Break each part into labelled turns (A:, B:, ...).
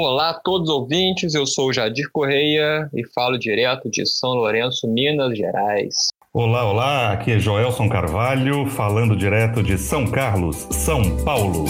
A: Olá a todos os ouvintes, eu sou Jadir Correia e falo direto de São Lourenço, Minas Gerais.
B: Olá, olá, aqui é Joelson Carvalho, falando direto de São Carlos, São Paulo.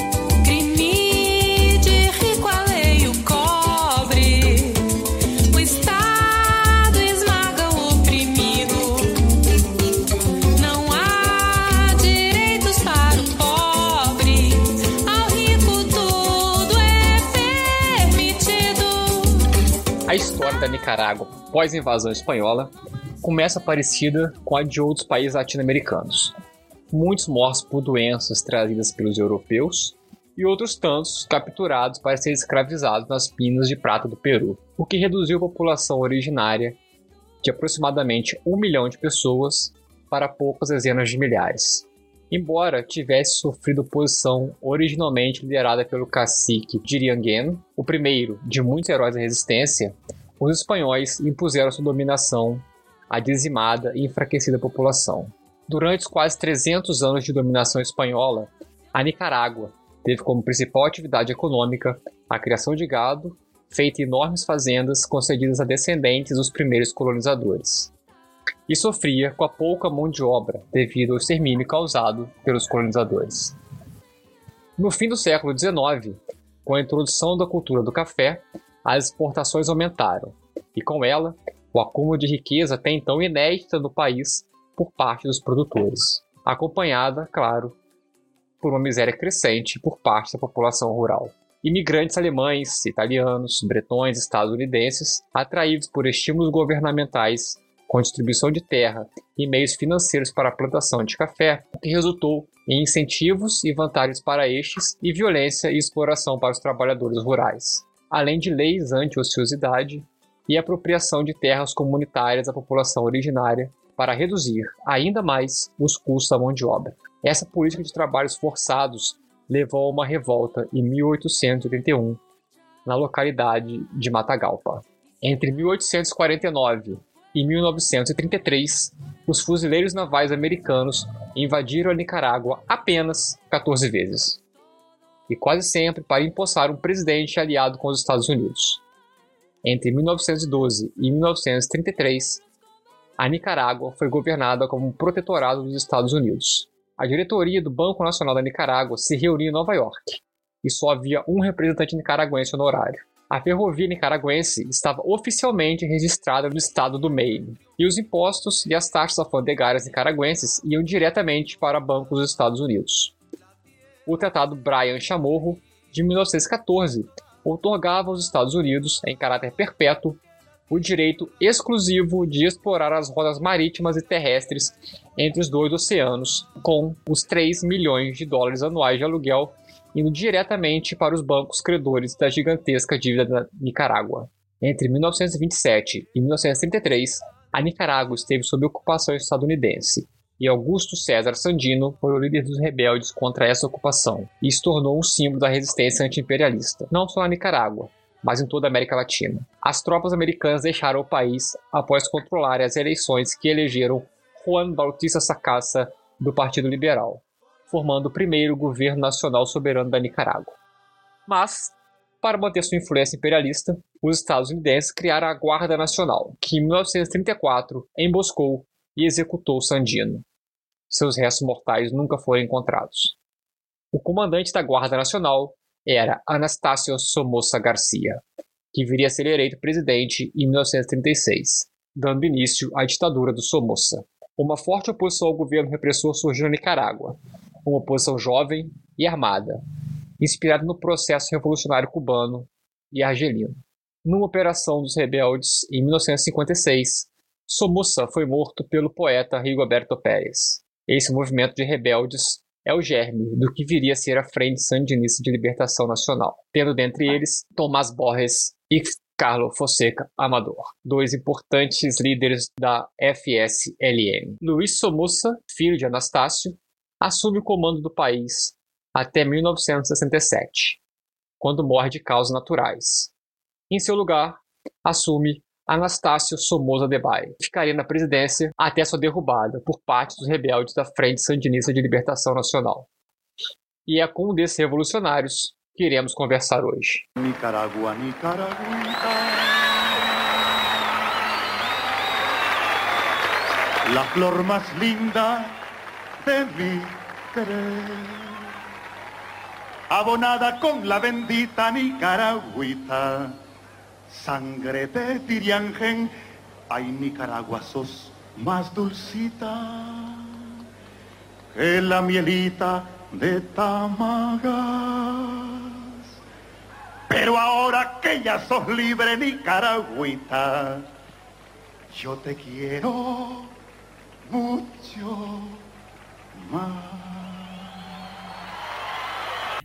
A: Nicarágua pós-invasão espanhola começa parecida com a de outros países latino-americanos. Muitos mortos por doenças trazidas pelos europeus e outros tantos capturados para serem escravizados nas minas de prata do Peru, o que reduziu a população originária de aproximadamente um milhão de pessoas para poucas dezenas de milhares. Embora tivesse sofrido oposição originalmente liderada pelo cacique Diriangueno, o primeiro de muitos heróis da resistência, os espanhóis impuseram sua dominação à dizimada e enfraquecida população. Durante os quase 300 anos de dominação espanhola, a Nicarágua teve como principal atividade econômica a criação de gado, feita em enormes fazendas concedidas a descendentes dos primeiros colonizadores e sofria com a pouca mão de obra devido ao extermínio causado pelos colonizadores. No fim do século XIX, com a introdução da cultura do café, as exportações aumentaram e, com ela, o acúmulo de riqueza até então inédita no país por parte dos produtores, acompanhada, claro, por uma miséria crescente por parte da população rural. Imigrantes alemães, italianos, bretões, estadunidenses, atraídos por estímulos governamentais com distribuição de terra e meios financeiros para a plantação de café, o que resultou em incentivos e vantagens para estes e violência e exploração para os trabalhadores rurais, além de leis anti-ociosidade e apropriação de terras comunitárias da população originária para reduzir ainda mais os custos da mão de obra. Essa política de trabalhos forçados levou a uma revolta em 1881 na localidade de Matagalpa. Entre 1849 em 1933, os fuzileiros navais americanos invadiram a Nicarágua apenas 14 vezes, e quase sempre para empossar um presidente aliado com os Estados Unidos. Entre 1912 e 1933, a Nicarágua foi governada como um protetorado dos Estados Unidos. A diretoria do Banco Nacional da Nicarágua se reuniu em Nova York, e só havia um representante nicaragüense honorário. A ferrovia nicaragüense estava oficialmente registrada no estado do Maine, e os impostos e as taxas alfandegárias nicaragüenses iam diretamente para bancos dos Estados Unidos. O Tratado Bryan Chamorro, de 1914, otorgava aos Estados Unidos, em caráter perpétuo, o direito exclusivo de explorar as rotas marítimas e terrestres entre os dois oceanos, com os 3 milhões de dólares anuais de aluguel indo diretamente para os bancos credores da gigantesca dívida da Nicarágua. Entre 1927 e 1933, a Nicarágua esteve sob ocupação estadunidense, e Augusto César Sandino foi o líder dos rebeldes contra essa ocupação, e se tornou um símbolo da resistência anti-imperialista, não só na Nicarágua, mas em toda a América Latina. As tropas americanas deixaram o país após controlarem as eleições que elegeram Juan Bautista Sacasa do Partido Liberal formando o primeiro governo nacional soberano da Nicarágua. Mas, para manter sua influência imperialista, os estadunidenses criaram a Guarda Nacional, que em 1934 emboscou e executou Sandino. Seus restos mortais nunca foram encontrados. O comandante da Guarda Nacional era Anastácio Somoza Garcia, que viria a ser eleito presidente em 1936, dando início à ditadura do Somoza. Uma forte oposição ao governo repressor surgiu na Nicarágua, uma oposição jovem e armada, inspirada no processo revolucionário cubano e argelino. Numa operação dos rebeldes em 1956, Somoza foi morto pelo poeta Rigoberto Pérez. Esse movimento de rebeldes é o germe do que viria a ser a Frente Sandinista de Libertação Nacional, tendo dentre eles Tomás Borges e Carlos Fonseca Amador, dois importantes líderes da FSLN. Luiz Somoza, filho de Anastácio, assume o comando do país até 1967, quando morre de causas naturais. Em seu lugar, assume Anastácio Somoza Debayle, ficaria na presidência até sua derrubada por parte dos rebeldes da Frente Sandinista de Libertação Nacional. E é com um desses revolucionários que iremos conversar hoje.
C: Nicaragua, Nicaragua. La flor más linda de mi querer abonada con la bendita Nicaragüita. Sangre de Tiriangen, ay Nicaragua sos más dulcita que la mielita de Tamagas. Pero ahora que ya sos libre Nicaragüita, yo te quiero mucho más.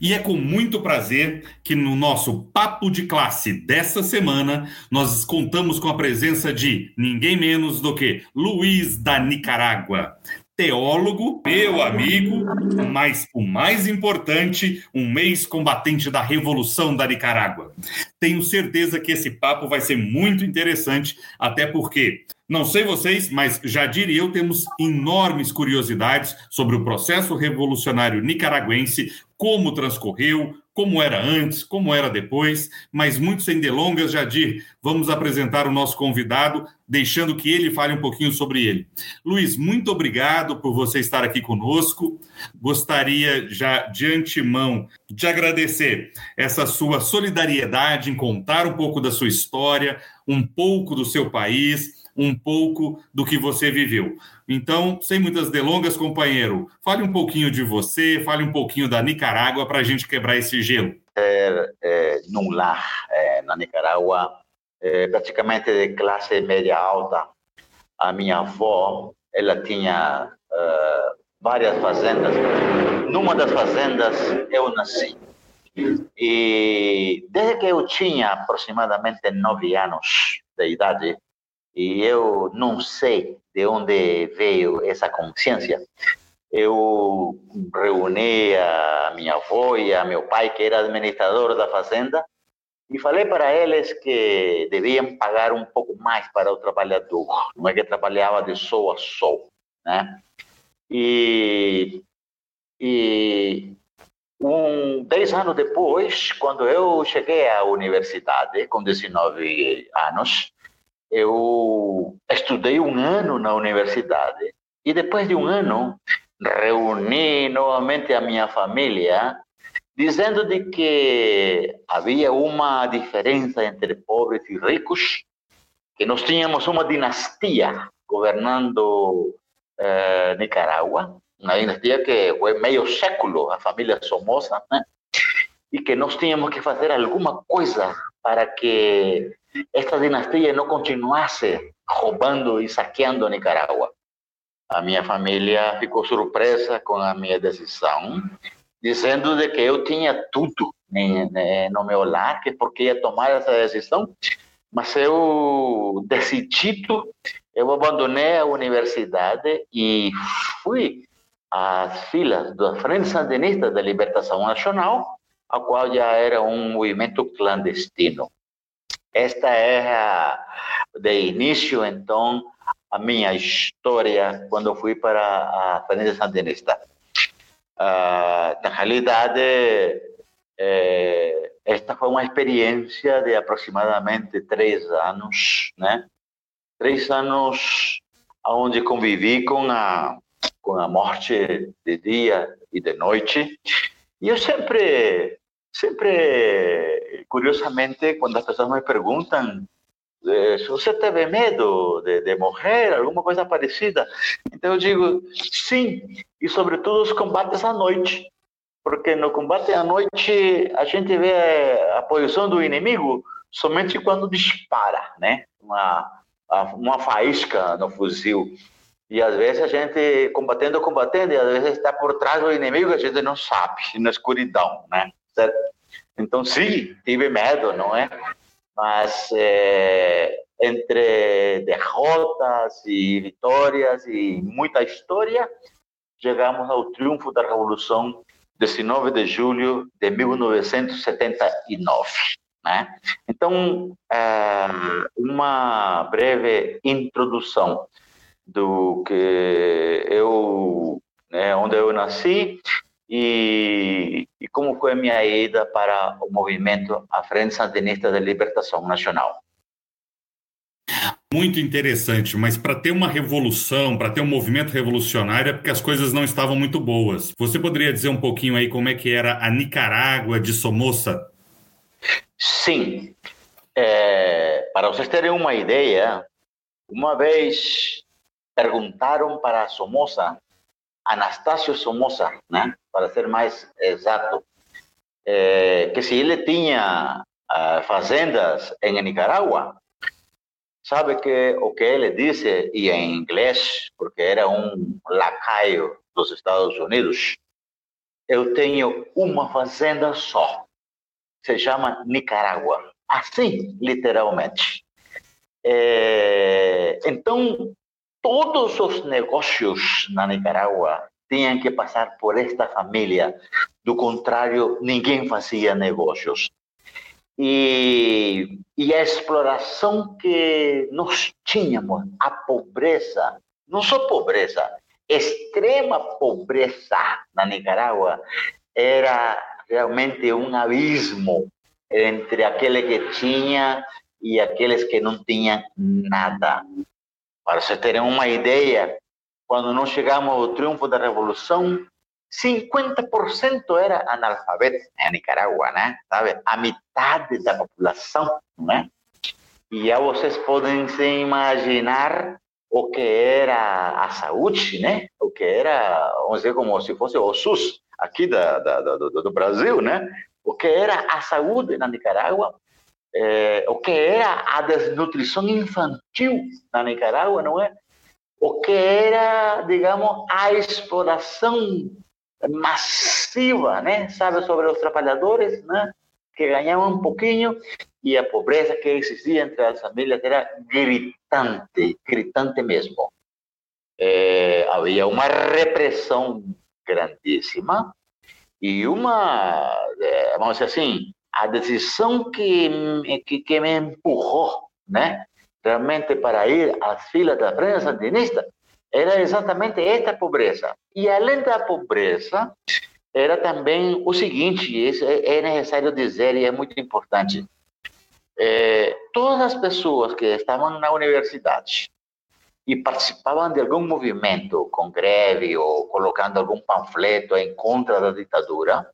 B: E é com muito prazer que no nosso Papo de Classe desta semana nós contamos com a presença de ninguém menos do que Luiz da Nicarágua. Teólogo, meu amigo, mas o mais importante, um mês combatente da Revolução da Nicarágua. Tenho certeza que esse papo vai ser muito interessante, até porque não sei vocês, mas Jadir e eu temos enormes curiosidades sobre o processo revolucionário nicaragüense, como transcorreu, como era antes, como era depois, mas muito sem delongas, Jadir, vamos apresentar o nosso convidado, deixando que ele fale um pouquinho sobre ele. Luiz, muito obrigado por você estar aqui conosco. Gostaria já de antemão de agradecer essa sua solidariedade em contar um pouco da sua história, um pouco do seu país um pouco do que você viveu. Então, sem muitas delongas, companheiro, fale um pouquinho de você, fale um pouquinho da Nicarágua para a gente quebrar esse gelo.
D: É, é, num lar é, na Nicarágua, é, praticamente de classe média alta. A minha avó, ela tinha uh, várias fazendas. Numa das fazendas eu nasci. E desde que eu tinha aproximadamente nove anos de idade, e eu não sei de onde veio essa consciência. Eu reuni a minha avó e a meu pai, que era administrador da fazenda, e falei para eles que deviam pagar um pouco mais para o trabalhador, não é que trabalhava de sol a sol, né? E, e um, dez anos depois, quando eu cheguei à universidade, com 19 anos, eu estudei um ano na universidade e depois de um ano reuni novamente a minha família dizendo de que havia uma diferença entre pobres e ricos, que nós tínhamos uma dinastia governando eh, Nicarágua, uma dinastia que foi meio século, a família Somoza, né? e que nós tínhamos que fazer alguma coisa para que esta dinastia não continuasse roubando e saqueando Nicarágua. A minha família ficou surpresa com a minha decisão, dizendo de que eu tinha tudo no meu lar, que porque ia tomar essa decisão, mas eu decidi, eu abandonei a universidade e fui às filas da Frente Sandinista da Libertação Nacional, a qual já era um movimento clandestino. Esta é a, de início, então, a minha história quando fui para a Frente Sandinista. Uh, na realidade, é, esta foi uma experiência de aproximadamente três anos, né? Três anos onde convivi com a com a morte de dia e de noite. E eu sempre sempre, curiosamente, quando as pessoas me perguntam eh, se você teve medo de, de, morrer, alguma coisa parecida, então eu digo sim, e sobretudo os combates à noite, porque no combate à noite a gente vê a posição do inimigo somente quando dispara, né? Uma, uma faísca no fuzil. E às vezes a gente combatendo, combatendo, e às vezes está por trás do inimigo a gente não sabe, na escuridão, né? Certo? Então, sim, tive medo, não é? Mas é, entre derrotas e vitórias e muita história, chegamos ao triunfo da Revolução 19 de julho de 1979. Né? Então, é, uma breve introdução do que eu, né, onde eu nasci e, e como foi a minha ida para o movimento a Frente Sandinista de Libertação Nacional.
B: Muito interessante, mas para ter uma revolução, para ter um movimento revolucionário, é porque as coisas não estavam muito boas. Você poderia dizer um pouquinho aí como é que era a Nicarágua de Somoza?
D: Sim. É, para vocês terem uma ideia, uma vez perguntaram para Somoza, Anastácio Somoza, né, para ser mais exato, é, que se ele tinha uh, fazendas em Nicarágua, Sabe que o que ele disse, e em inglês, porque era um lacaio dos Estados Unidos, eu tenho uma fazenda só. Se chama Nicarágua. Assim, literalmente. É, então, todos os negócios na Nicarágua tinham que passar por esta família. Do contrário, ninguém fazia negócios e, e a exploração que nós tínhamos, a pobreza, não só pobreza, extrema pobreza na Nicarágua, era realmente um abismo entre aquele que tinha e aqueles que não tinham nada. Para vocês terem uma ideia, quando nós chegamos ao triunfo da Revolução, 50% era analfabeto em Nicarágua, né? Sabe? A metade da população, né? E já vocês podem se imaginar o que era a saúde, né? O que era, vamos dizer, como se fosse o SUS aqui da, da, do, do, Brasil, né? O que era a saúde na Nicarágua, é, o que era a desnutrição infantil na Nicarágua, não é? O que era, digamos, a exploração massiva, né? Sabe, sobre os trabalhadores, né? Que ganhavam um pouquinho e a pobreza que existia entre as famílias era gritante, gritante mesmo. É, havia uma repressão grandíssima e uma, é, vamos dizer assim, a decisão que, que, que me empurrou, né? Realmente para ir às filas da prensa sandinista era exatamente esta pobreza. E além da pobreza, era também o seguinte, isso é necessário dizer e é muito importante. É, todas as pessoas que estavam na universidade e participavam de algum movimento, com greve ou colocando algum panfleto em contra da ditadura,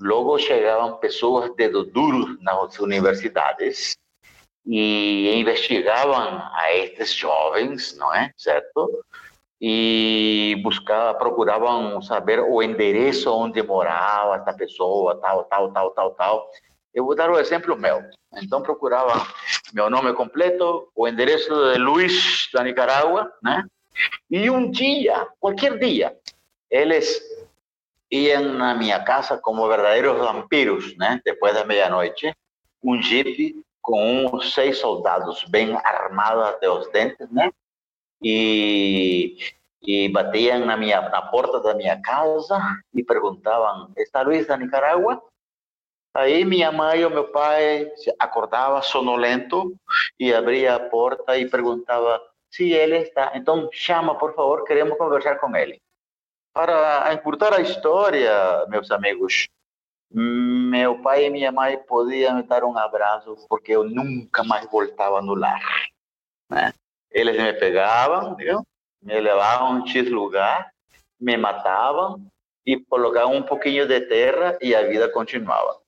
D: logo chegavam pessoas dedo duro nas universidades e investigavam a estes jovens, não é? Certo? E buscavam, procuravam saber o endereço onde morava essa pessoa, tal, tal, tal, tal, tal. Eu vou dar o um exemplo meu. Então procurava meu nome completo, o endereço de Luiz da Nicarágua, né? E um dia, qualquer dia, eles iam na minha casa como verdadeiros vampiros, né? Depois da meia-noite, um jeep com uns seis soldados bem armados até os dentes, né? E, e batiam na minha na porta da minha casa e perguntavam: "Está Luiz da Nicarágua?" Aí minha mãe ou meu pai acordava sonolento e abria a porta e perguntava se ele está. Então chama, por favor, queremos conversar com ele. Para encurtar a história, meus amigos, meu pai e minha mãe podiam me dar um abraço porque eu nunca mais voltava no lar. Né? Eles me pegavam, viu? me levavam a um X lugar, me matavam e colocavam um pouquinho de terra e a vida continuava.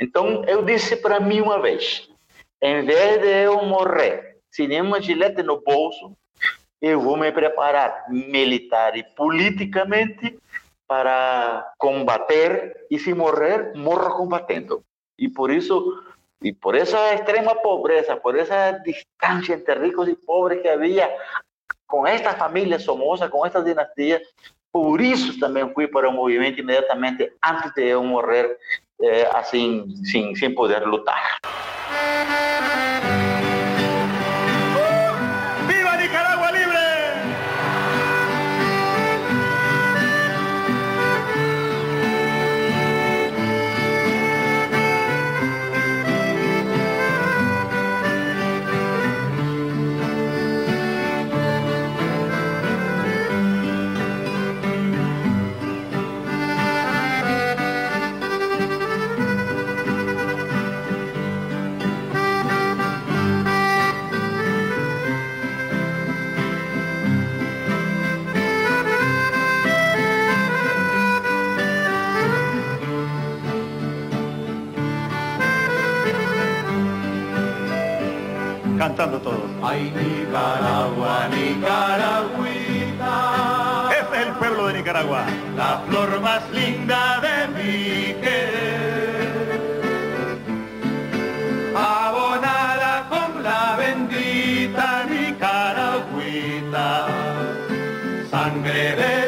D: Então eu disse para mim uma vez, em vez de eu morrer sem nenhuma gilete no bolso, eu vou me preparar militar e politicamente para combater e se morrer, morro combatendo. E por isso, e por essa extrema pobreza, por essa distância entre ricos e pobres que havia com esta família Somoza, com esta dinastia, por isso também fui para o movimento imediatamente antes de eu morrer, eh, assim, sem, sem poder lutar.
C: Cantando todos.
E: Ay, Nicaragua, Nicaragüita.
C: Ese es el pueblo de Nicaragua.
E: La flor más linda de mi querer. Abonada con la bendita Nicaragüita. Sangre de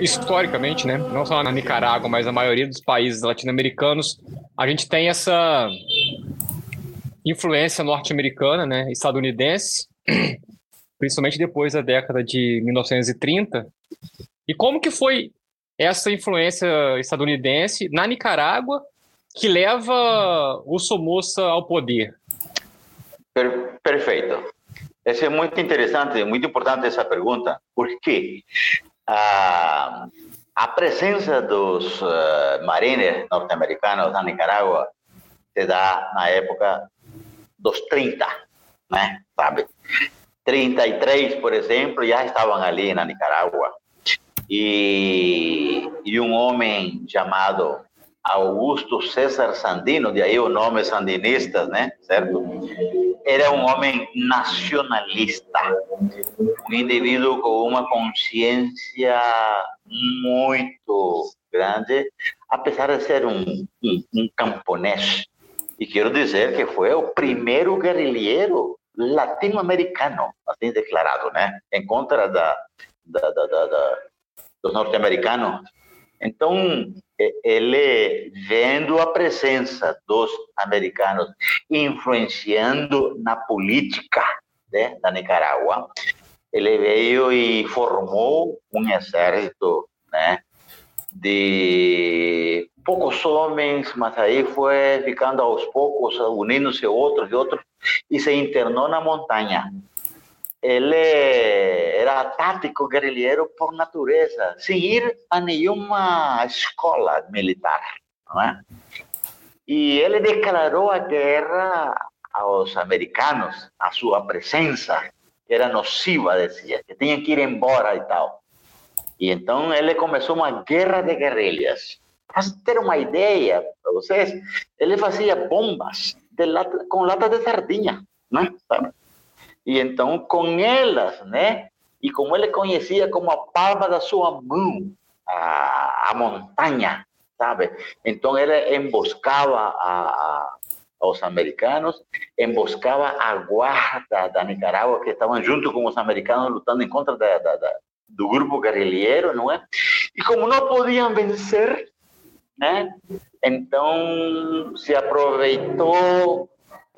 A: Historicamente, né, não só na Nicarágua, mas na maioria dos países latino-americanos, a gente tem essa influência norte-americana, né, estadunidense, principalmente depois da década de 1930. E como que foi essa influência estadunidense na Nicarágua que leva o Somoza ao poder?
D: Per- perfeito. Essa é muito interessante, muito importante essa pergunta, porque a, a presença dos uh, marines norte-americanos na Nicarágua se dá na época dos 30, né? Sabe? 33, por exemplo, já estavam ali na Nicarágua. E, e um homem chamado Augusto César Sandino, de aí o nome sandinistas, né? Certo? Era um homem nacionalista, um indivíduo com uma consciência muito grande, apesar de ser um, um, um camponês. E quero dizer que foi o primeiro guerrilheiro latino-americano, assim declarado, né? Em contra da, da, da, da, da dos norte-americanos. Então, ele vendo a presença dos americanos influenciando na política né, da Nicarágua, ele veio e formou um exército, né, de poucos homens, mas aí foi ficando aos poucos, unindo-se outros e outros, e se internou na montanha. Ele era tático guerrilheiro por natureza, sem ir a nenhuma escola militar, não é? E ele declarou a guerra aos americanos, a sua presença era nociva, dizia, que tinham que ir embora e tal. E então ele começou uma guerra de guerrilhas. Para ter uma ideia, para vocês, ele fazia bombas lata, com lata de sardinha, né? Sabe? E então, com elas, né? E como ele conhecia como a palma da sua mão a, a montanha, sabe? Então ele emboscava a, aos americanos, emboscava a guarda da Nicarágua que estavam junto com os americanos lutando em contra da, da, da, do grupo guerrilheiro, não é? E como não podiam vencer, né? Então se aproveitou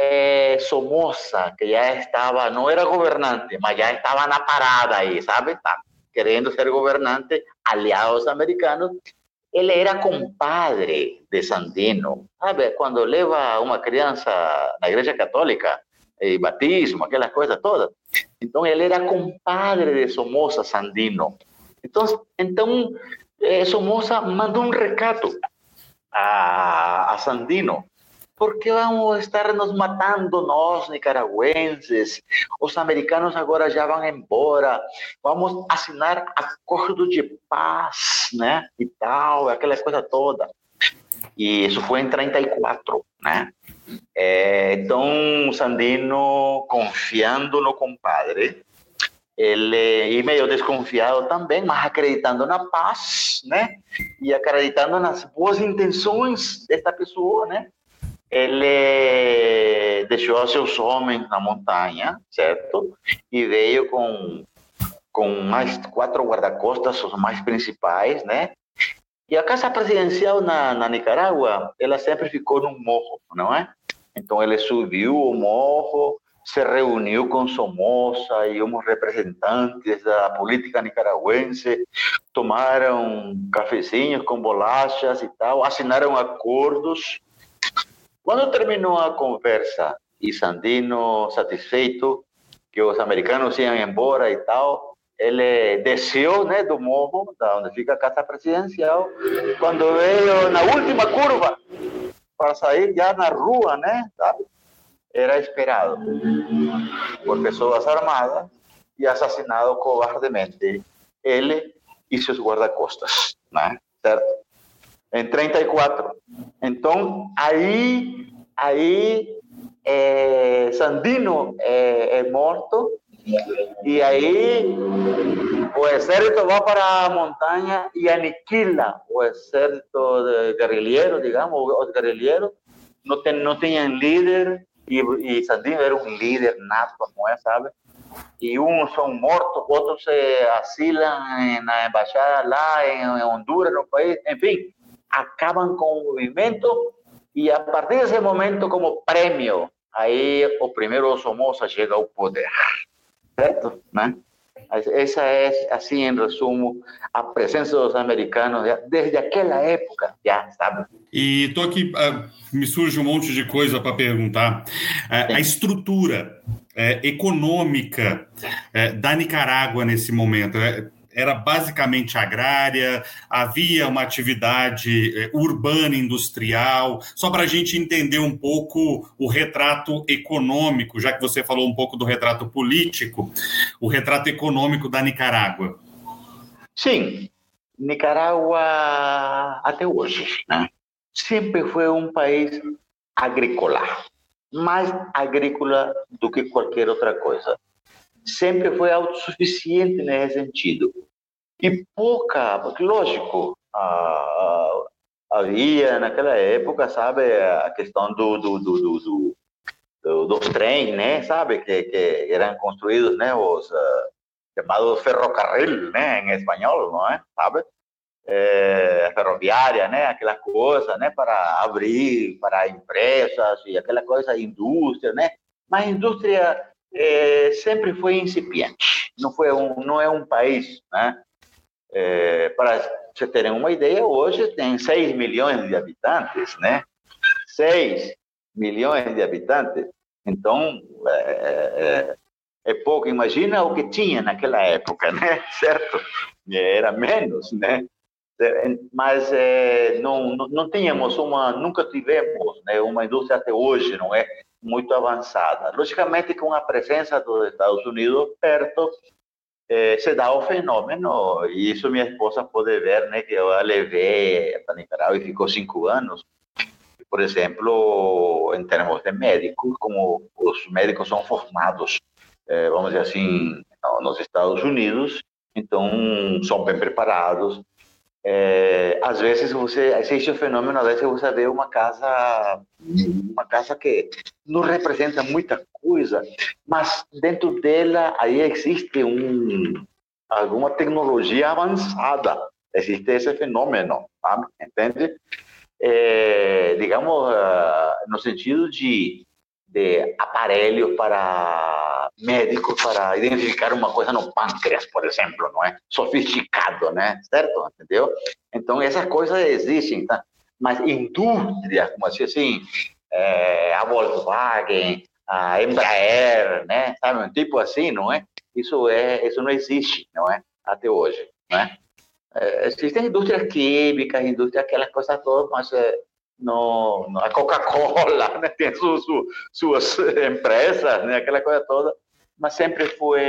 D: eh, Somoza, que já estava, não era governante, mas já estava na parada aí, sabe? Tá querendo ser governante, aliado aos americanos. Ele era compadre de Sandino, sabe? Quando leva uma criança na igreja católica, e batismo, aquelas coisas todas. Então ele era compadre de Somoza Sandino. Então, então eh, Somoza mandou um recado a, a Sandino ¿Por qué vamos estar nos matando nós, nicaragüenses? Os americanos agora já vão embora. Vamos assinar acordo de paz, né? E tal, aquela coisa toda. E isso foi em 34, né? É, então, Sandino, confiando no compadre, ele, e meio desconfiado também, mas acreditando na paz, né? E acreditando nas boas intenções desta pessoa, né? Ele deixou seus homens na montanha, certo? E veio com, com mais quatro guarda-costas, os mais principais, né? E a casa presidencial na, na Nicarágua, ela sempre ficou num morro, não é? Então ele subiu o morro, se reuniu com Somoza e uns representantes da política nicaragüense, tomaram cafezinhos com bolachas e tal, assinaram acordos quando terminou a conversa e Sandino satisfeito que os americanos iam embora e tal, ele desceu né, do morro, da onde fica a casa presidencial, quando veio na última curva para sair já na rua, né? Era esperado por pessoas armadas e assassinado covardemente ele e seus guarda-costas, né? Certo? Em 34. Então, aí, aí é, Sandino é, é morto e aí o exército para a montanha e aniquila o exército guerrilheiro, digamos, os guerrilheiros não, tem, não tinham líder e, e Sandino era um líder nato, não é, sabe? E uns são mortos, outros se asilam na embaixada lá em Honduras, no país, enfim, acabam com o movimento e a partir desse momento, como prêmio, aí o primeiro Somoza chega ao poder, certo? Né? Essa é, assim, em resumo, a presença dos americanos desde aquela época, já, sabe?
B: E tô aqui, uh, me surge um monte de coisa para perguntar. Uh, a estrutura uh, econômica é, da Nicarágua nesse momento, é, era basicamente agrária, havia uma atividade eh, urbana industrial, só para a gente entender um pouco o retrato econômico, já que você falou um pouco do retrato político, o retrato econômico da Nicarágua.
D: Sim, Nicarágua até hoje, né? sempre foi um país agrícola, mais agrícola do que qualquer outra coisa sempre foi autossuficiente nesse sentido. E pouca, lógico, ah, havia naquela época, sabe, a questão do, do, do, do, do dos trens, né, sabe, que, que eram construídos, né, os uh, chamados ferrocarril, né, em espanhol, não é, sabe? É, ferroviária, né, aquela coisa, né, para abrir para empresas e aquela coisa, indústria, né, mas indústria é, sempre foi incipiente. Não foi um, não é um país, né? É, para você terem uma ideia, hoje tem 6 milhões de habitantes, né? 6 milhões de habitantes. Então, é, é, pouco. Imagina o que tinha naquela época, né? Certo? Era menos, né? Mas é, não, não tínhamos uma, nunca tivemos né, uma indústria até hoje, não é? muito avançada. Logicamente, com a presença dos Estados Unidos perto, eh, se dá o fenômeno, e isso minha esposa pode ver, né, que eu a levei para Nicarágua e ficou cinco anos. Por exemplo, em termos de médicos, como os médicos são formados, vamos dizer assim, nos Estados Unidos, então são bem preparados, é, às vezes você existe o fenômeno, às vezes você vê uma casa, uma casa que não representa muita coisa, mas dentro dela aí existe um alguma tecnologia avançada, existe esse fenômeno, entende? É, digamos, uh, no sentido de, de aparelho para médico para identificar uma coisa no pâncreas, por exemplo, não é? Sofisticado, né? Certo? Entendeu? Então, essas coisas existem, tá? Mas indústria, como assim, é, a Volkswagen, a Embraer, né? Sabe? Um tipo assim, não é? Isso, é, isso não existe, não é? Até hoje, né? É, existem indústrias químicas, indústrias, aquelas coisas todas, mas é, no, a Coca-Cola né? tem su, su, suas empresas, né? aquela coisa toda, mas sempre foi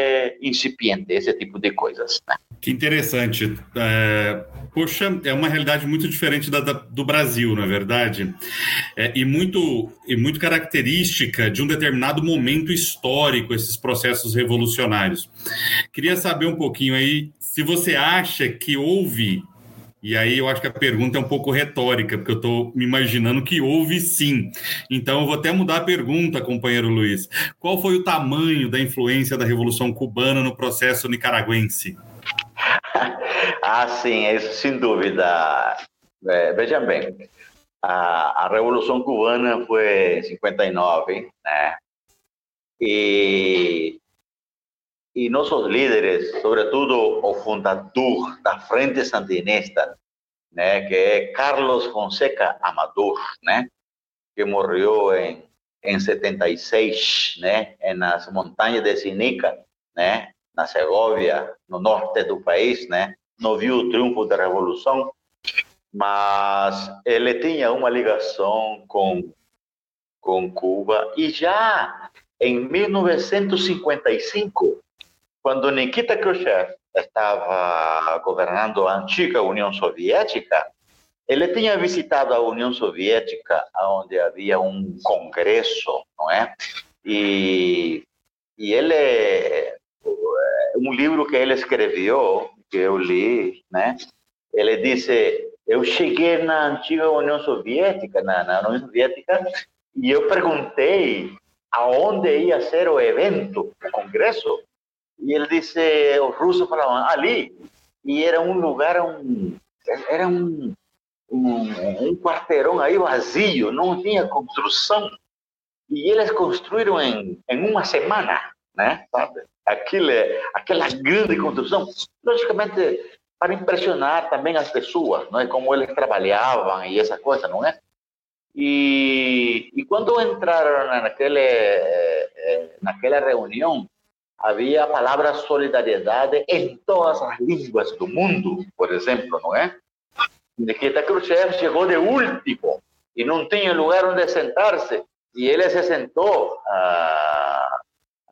D: incipiente esse tipo de coisas. Né?
B: Que interessante. É, poxa, é uma realidade muito diferente da, da do Brasil, na é verdade, é, e, muito, e muito característica de um determinado momento histórico, esses processos revolucionários. Queria saber um pouquinho aí se você acha que houve e aí eu acho que a pergunta é um pouco retórica, porque eu estou me imaginando que houve sim. Então eu vou até mudar a pergunta, companheiro Luiz. Qual foi o tamanho da influência da Revolução Cubana no processo nicaragüense?
D: ah, sim, isso sem dúvida. É, veja bem, a, a Revolução Cubana foi em 59, né? E e nossos líderes, sobretudo o fundador da Frente Sandinista, né, que é Carlos Fonseca Amador, né, que morreu em, em 76, né, nas montanhas de Sinica, né, na Segovia, no norte do país, né, não viu o triunfo da Revolução, mas ele tinha uma ligação com, com Cuba e já em 1955 quando Nikita Khrushchev estava governando a antiga União Soviética, ele tinha visitado a União Soviética, onde havia um congresso, não é? E, e ele, um livro que ele escreveu, que eu li, né? Ele disse, eu cheguei na antiga União Soviética, na, na União Soviética, e eu perguntei aonde ia ser o evento, o congresso, e ele disse, os russos falavam, ali, e era um lugar, um, era um, um, um quarteirão aí vazio, não tinha construção, e eles construíram em, em uma semana, né, sabe? Aquilo, aquela grande construção, logicamente para impressionar também as pessoas, não é? Como eles trabalhavam e essa coisa, não é? E, e quando entraram naquele, eh, naquela reunião, havia a palavra solidariedade em todas as línguas do mundo, por exemplo, não é? Nikita Khrushchev chegou de último e não tinha lugar onde sentar-se e ele se sentou ah,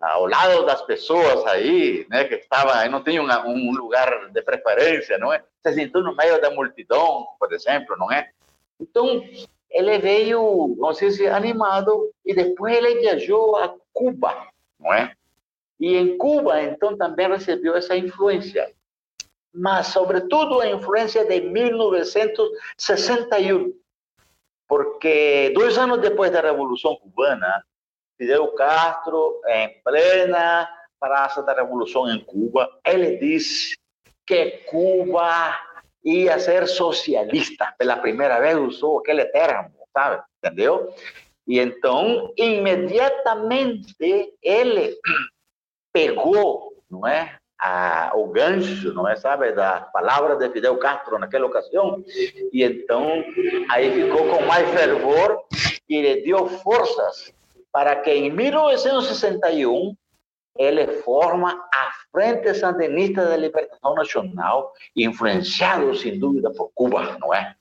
D: ao lado das pessoas aí, né, que estavam, aí não tinha um lugar de preferência, não é? Se sentou no meio da multidão, por exemplo, não é? Então, ele veio, vamos dizer, animado e depois ele viajou a Cuba, não é? E em Cuba, então, também recebeu essa influência. Mas, sobretudo, a influência de 1961. Porque dois anos depois da Revolução Cubana, Fidel Castro, em plena Praça da Revolução em Cuba, ele disse que Cuba ia ser socialista. Pela primeira vez usou aquele termo, sabe? Entendeu? E então, imediatamente, ele pegou, não é? A, o gancho, não é, sabe, da palavra de Fidel Castro naquela ocasião, e então aí ficou com mais fervor e lhe deu forças para que em 1961 ele forma a Frente Sandinista da Libertação Nacional, influenciado sem dúvida por Cuba, não é?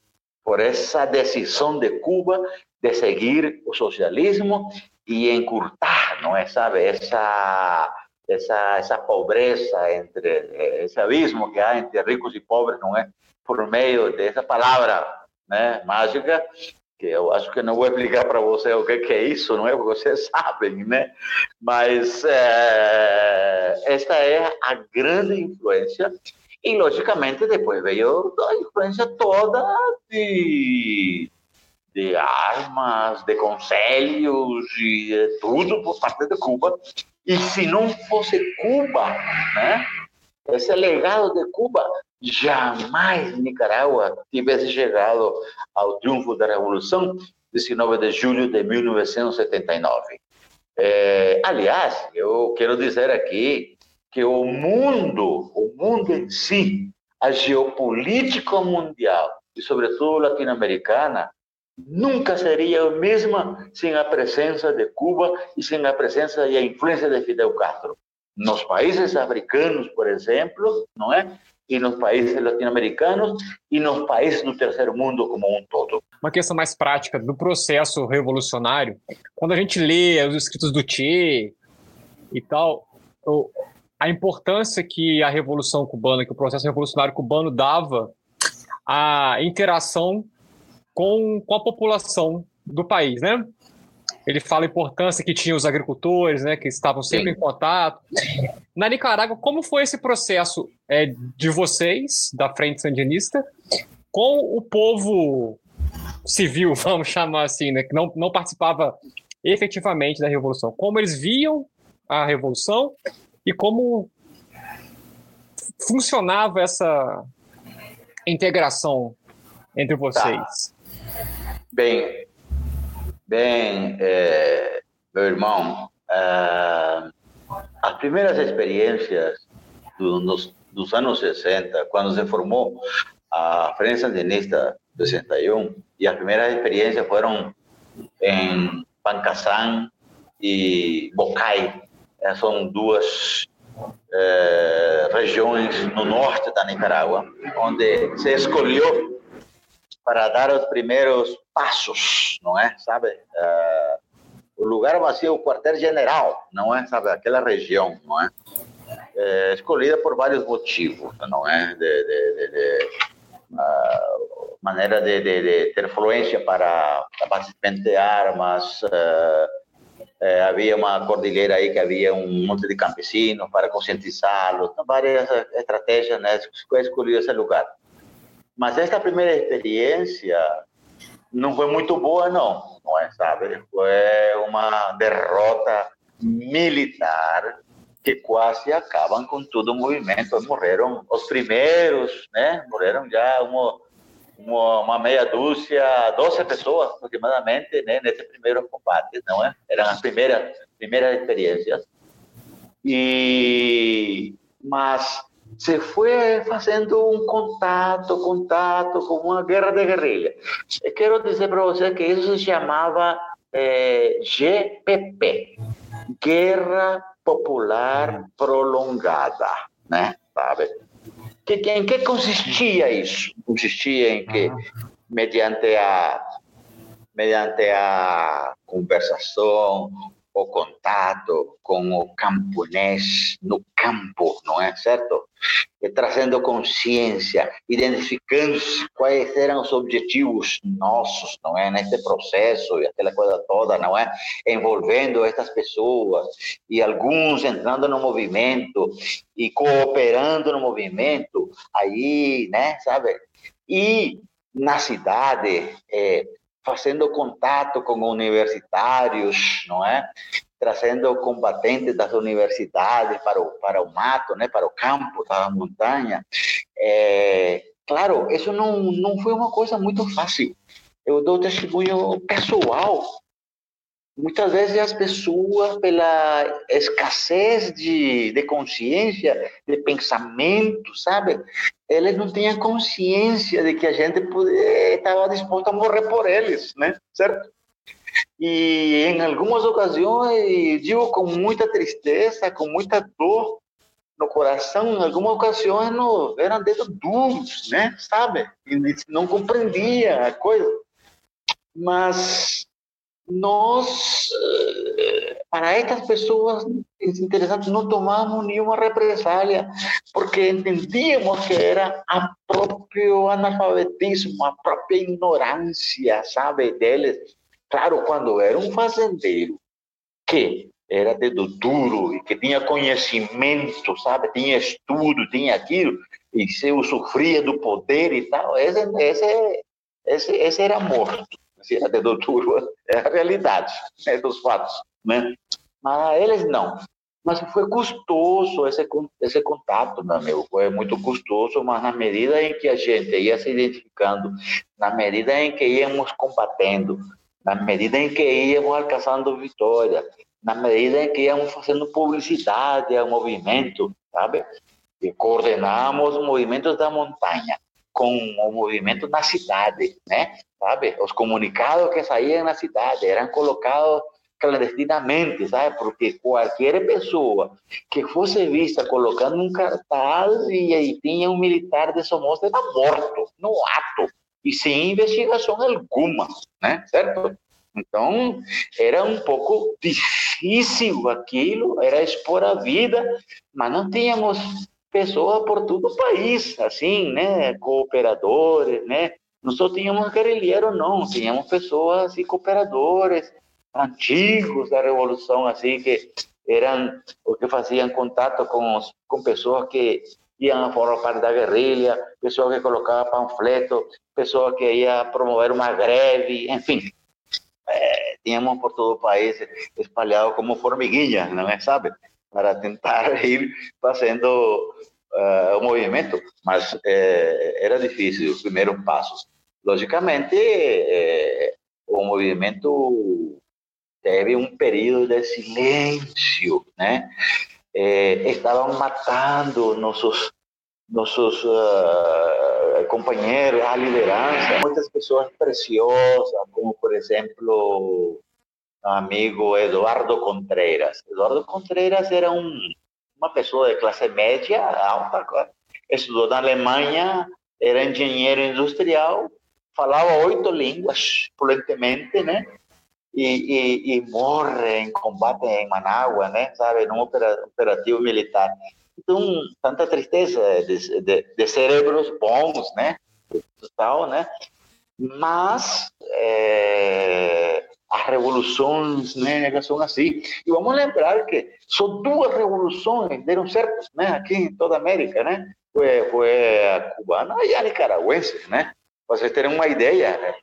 D: Por essa decisão de Cuba de seguir o socialismo e encurtar, não é, sabe, essa essa, pobreza, entre esse abismo que há entre ricos e pobres, não é? Por meio dessa palavra né, mágica, que eu acho que não vou explicar para você o que, que, é isso, não é? Porque vocês sabem, né? Mas é, esta é a grande influência e, logicamente, depois veio a influência toda de, de armas, de conselhos e tudo por parte de Cuba, e se não fosse Cuba, né? Esse legado de Cuba, jamais Nicarágua tivesse chegado ao triunfo da Revolução, 19 de julho de 1979. É, aliás, eu quero dizer aqui que o mundo, o mundo em si, a geopolítica mundial e sobretudo latino-americana, nunca seria a mesma sem a presença de Cuba e sem a presença e a influência de Fidel Castro. Nos países africanos, por exemplo, não é? E nos países latino-americanos e nos países do terceiro mundo como um todo.
A: Uma questão mais prática do processo revolucionário, quando a gente lê os escritos do Che e tal, a importância que a Revolução Cubana, que o processo revolucionário cubano dava à interação com, com a população do país, né? Ele fala a importância que tinha os agricultores, né, que estavam sempre Sim. em contato. Na Nicarágua, como foi esse processo é, de vocês, da Frente Sandinista, com o povo civil, vamos chamar assim, né, que não, não participava efetivamente da Revolução? Como eles viam a Revolução e como funcionava essa integração entre vocês? Tá.
D: Bem, bem, é, meu irmão, é, as primeiras experiências do, nos, dos anos 60, quando se formou a Frente Sandinista 61, e as primeiras experiências foram em Pancasán e Bocai, é, são duas é, regiões no norte da Nicarágua, onde se escolheu para dar os primeiros passos, não é? Sabe? Uh, o lugar vazio, o quartel-general, não é? Sabe? Aquela região, não é? é? Escolhida por vários motivos, não é? De, de, de, de uh, maneira de, ter fluência para abastecimento de armas. Uh, eh, havia uma cordilheira aí que havia um monte de campesinos para conscientizá-los, várias estratégias, né? Escolhi esse lugar. Mas esta primeira experiência não foi muito boa, não, não é, sabe? Foi uma derrota militar que quase acabam com todo o movimento. Morreram os primeiros, né? Morreram já uma, uma, uma meia dúzia, 12 pessoas aproximadamente, né? Nesse primeiro combate, não é? Eram as primeiras, primeiras experiências. E, mas se foi fazendo um contato, contato, como uma guerra de guerrilha. Eu quero dizer para você que isso se chamava é, GPP, Guerra Popular Prolongada, né? Sabe? Que, que, em que consistia isso? Consistia em que, mediante a, mediante a conversação, o contato com o camponês no campo, não é certo? E trazendo consciência, identificando quais eram os objetivos nossos, não é? Nesse processo e aquela coisa toda, não é? Envolvendo essas pessoas e alguns entrando no movimento e cooperando no movimento, aí, né, sabe? E na cidade, é, fazendo contato com universitários, não é? Trazendo combatentes das universidades para o, para o mato, né? Para o campo, para a montanha. É, claro, isso não, não foi uma coisa muito fácil. Eu dou testemunho pessoal muitas vezes as pessoas, pela escassez de, de consciência, de pensamento, sabe? Eles não tinham consciência de que a gente estava disposto a morrer por eles, né? Certo? E em algumas ocasiões, digo com muita tristeza, com muita dor no coração, em algumas ocasiões não, eram dedos duros, né? Sabe? E não compreendia a coisa. Mas nós, para estas pessoas, é interessante, não tomamos nenhuma represália, porque entendíamos que era a próprio analfabetismo, a própria ignorância, sabe, deles. Claro, quando era um fazendeiro que era dedo duro e que tinha conhecimento, sabe, tinha estudo, tinha aquilo, e se sofria do poder e tal, esse, esse, esse, esse era morto se até doutor é a realidade né, dos fatos, né? Mas eles não. Mas foi custoso esse, esse contato, meu amigo. Foi muito custoso, mas na medida em que a gente ia se identificando, na medida em que íamos combatendo, na medida em que íamos alcançando vitória, na medida em que íamos fazendo publicidade ao movimento, sabe? E coordenamos movimentos da montanha com o movimento na cidade, né? sabe? Os comunicados que saíam na cidade eram colocados clandestinamente, sabe? Porque qualquer pessoa que fosse vista colocando um cartaz e aí tinha um militar de Somoza era morto no ato e sem investigação alguma, né? Certo? Então, era um pouco difícil aquilo, era expor a vida, mas não tínhamos pessoas por todo o país, assim, né? Cooperadores, né? Não só tínhamos guerrilheiros, não, tínhamos pessoas e cooperadores antigos da Revolução, assim, que eram os que faziam contato com, os, com pessoas que iam formar parte da guerrilha, pessoas que colocavam panfleto, pessoas que iam promover uma greve, enfim. É, tínhamos por todo o país espalhado como formiguinhas, não é, sabe? Para tentar ir fazendo uh, o movimento, mas é, era difícil os primeiros passos. Logicamente, é, o movimento teve um período de silêncio, né? É, estavam matando nossos nossos uh, companheiros, a liderança, muitas pessoas preciosas, como por exemplo o amigo Eduardo Contreras. Eduardo Contreras era um uma pessoa de classe média alta, estudou na Alemanha, era engenheiro industrial, falava oito línguas fluentemente, né? E, e, e, morre em combate em Manágua, né? Sabe, num operativo militar. Então, tanta tristeza de, de, de cérebros bons, né? tal, né? Mas é, revoluções né, são assim. E vamos lembrar que só duas revoluções deram certo né, aqui em toda a América, né? Foi, foi a cubana e a nicaragüense, né? Para vocês terem uma ideia, né?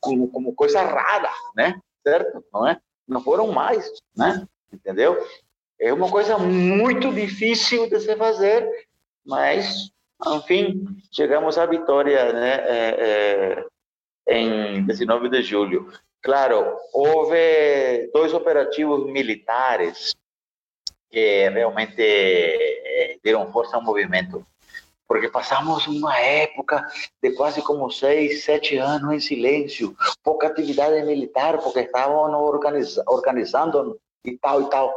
D: como, como coisa rara, né? Certo? Não é? Não foram mais, né? Entendeu? É uma coisa muito difícil de se fazer, mas, enfim, chegamos à vitória, né? É, é, em 19 de julho. Claro, houve dois operativos militares que realmente eh, deram força ao movimento, porque passamos uma época de quase como seis, sete anos em silêncio, pouca atividade militar, porque estavam organiza organizando e tal e tal.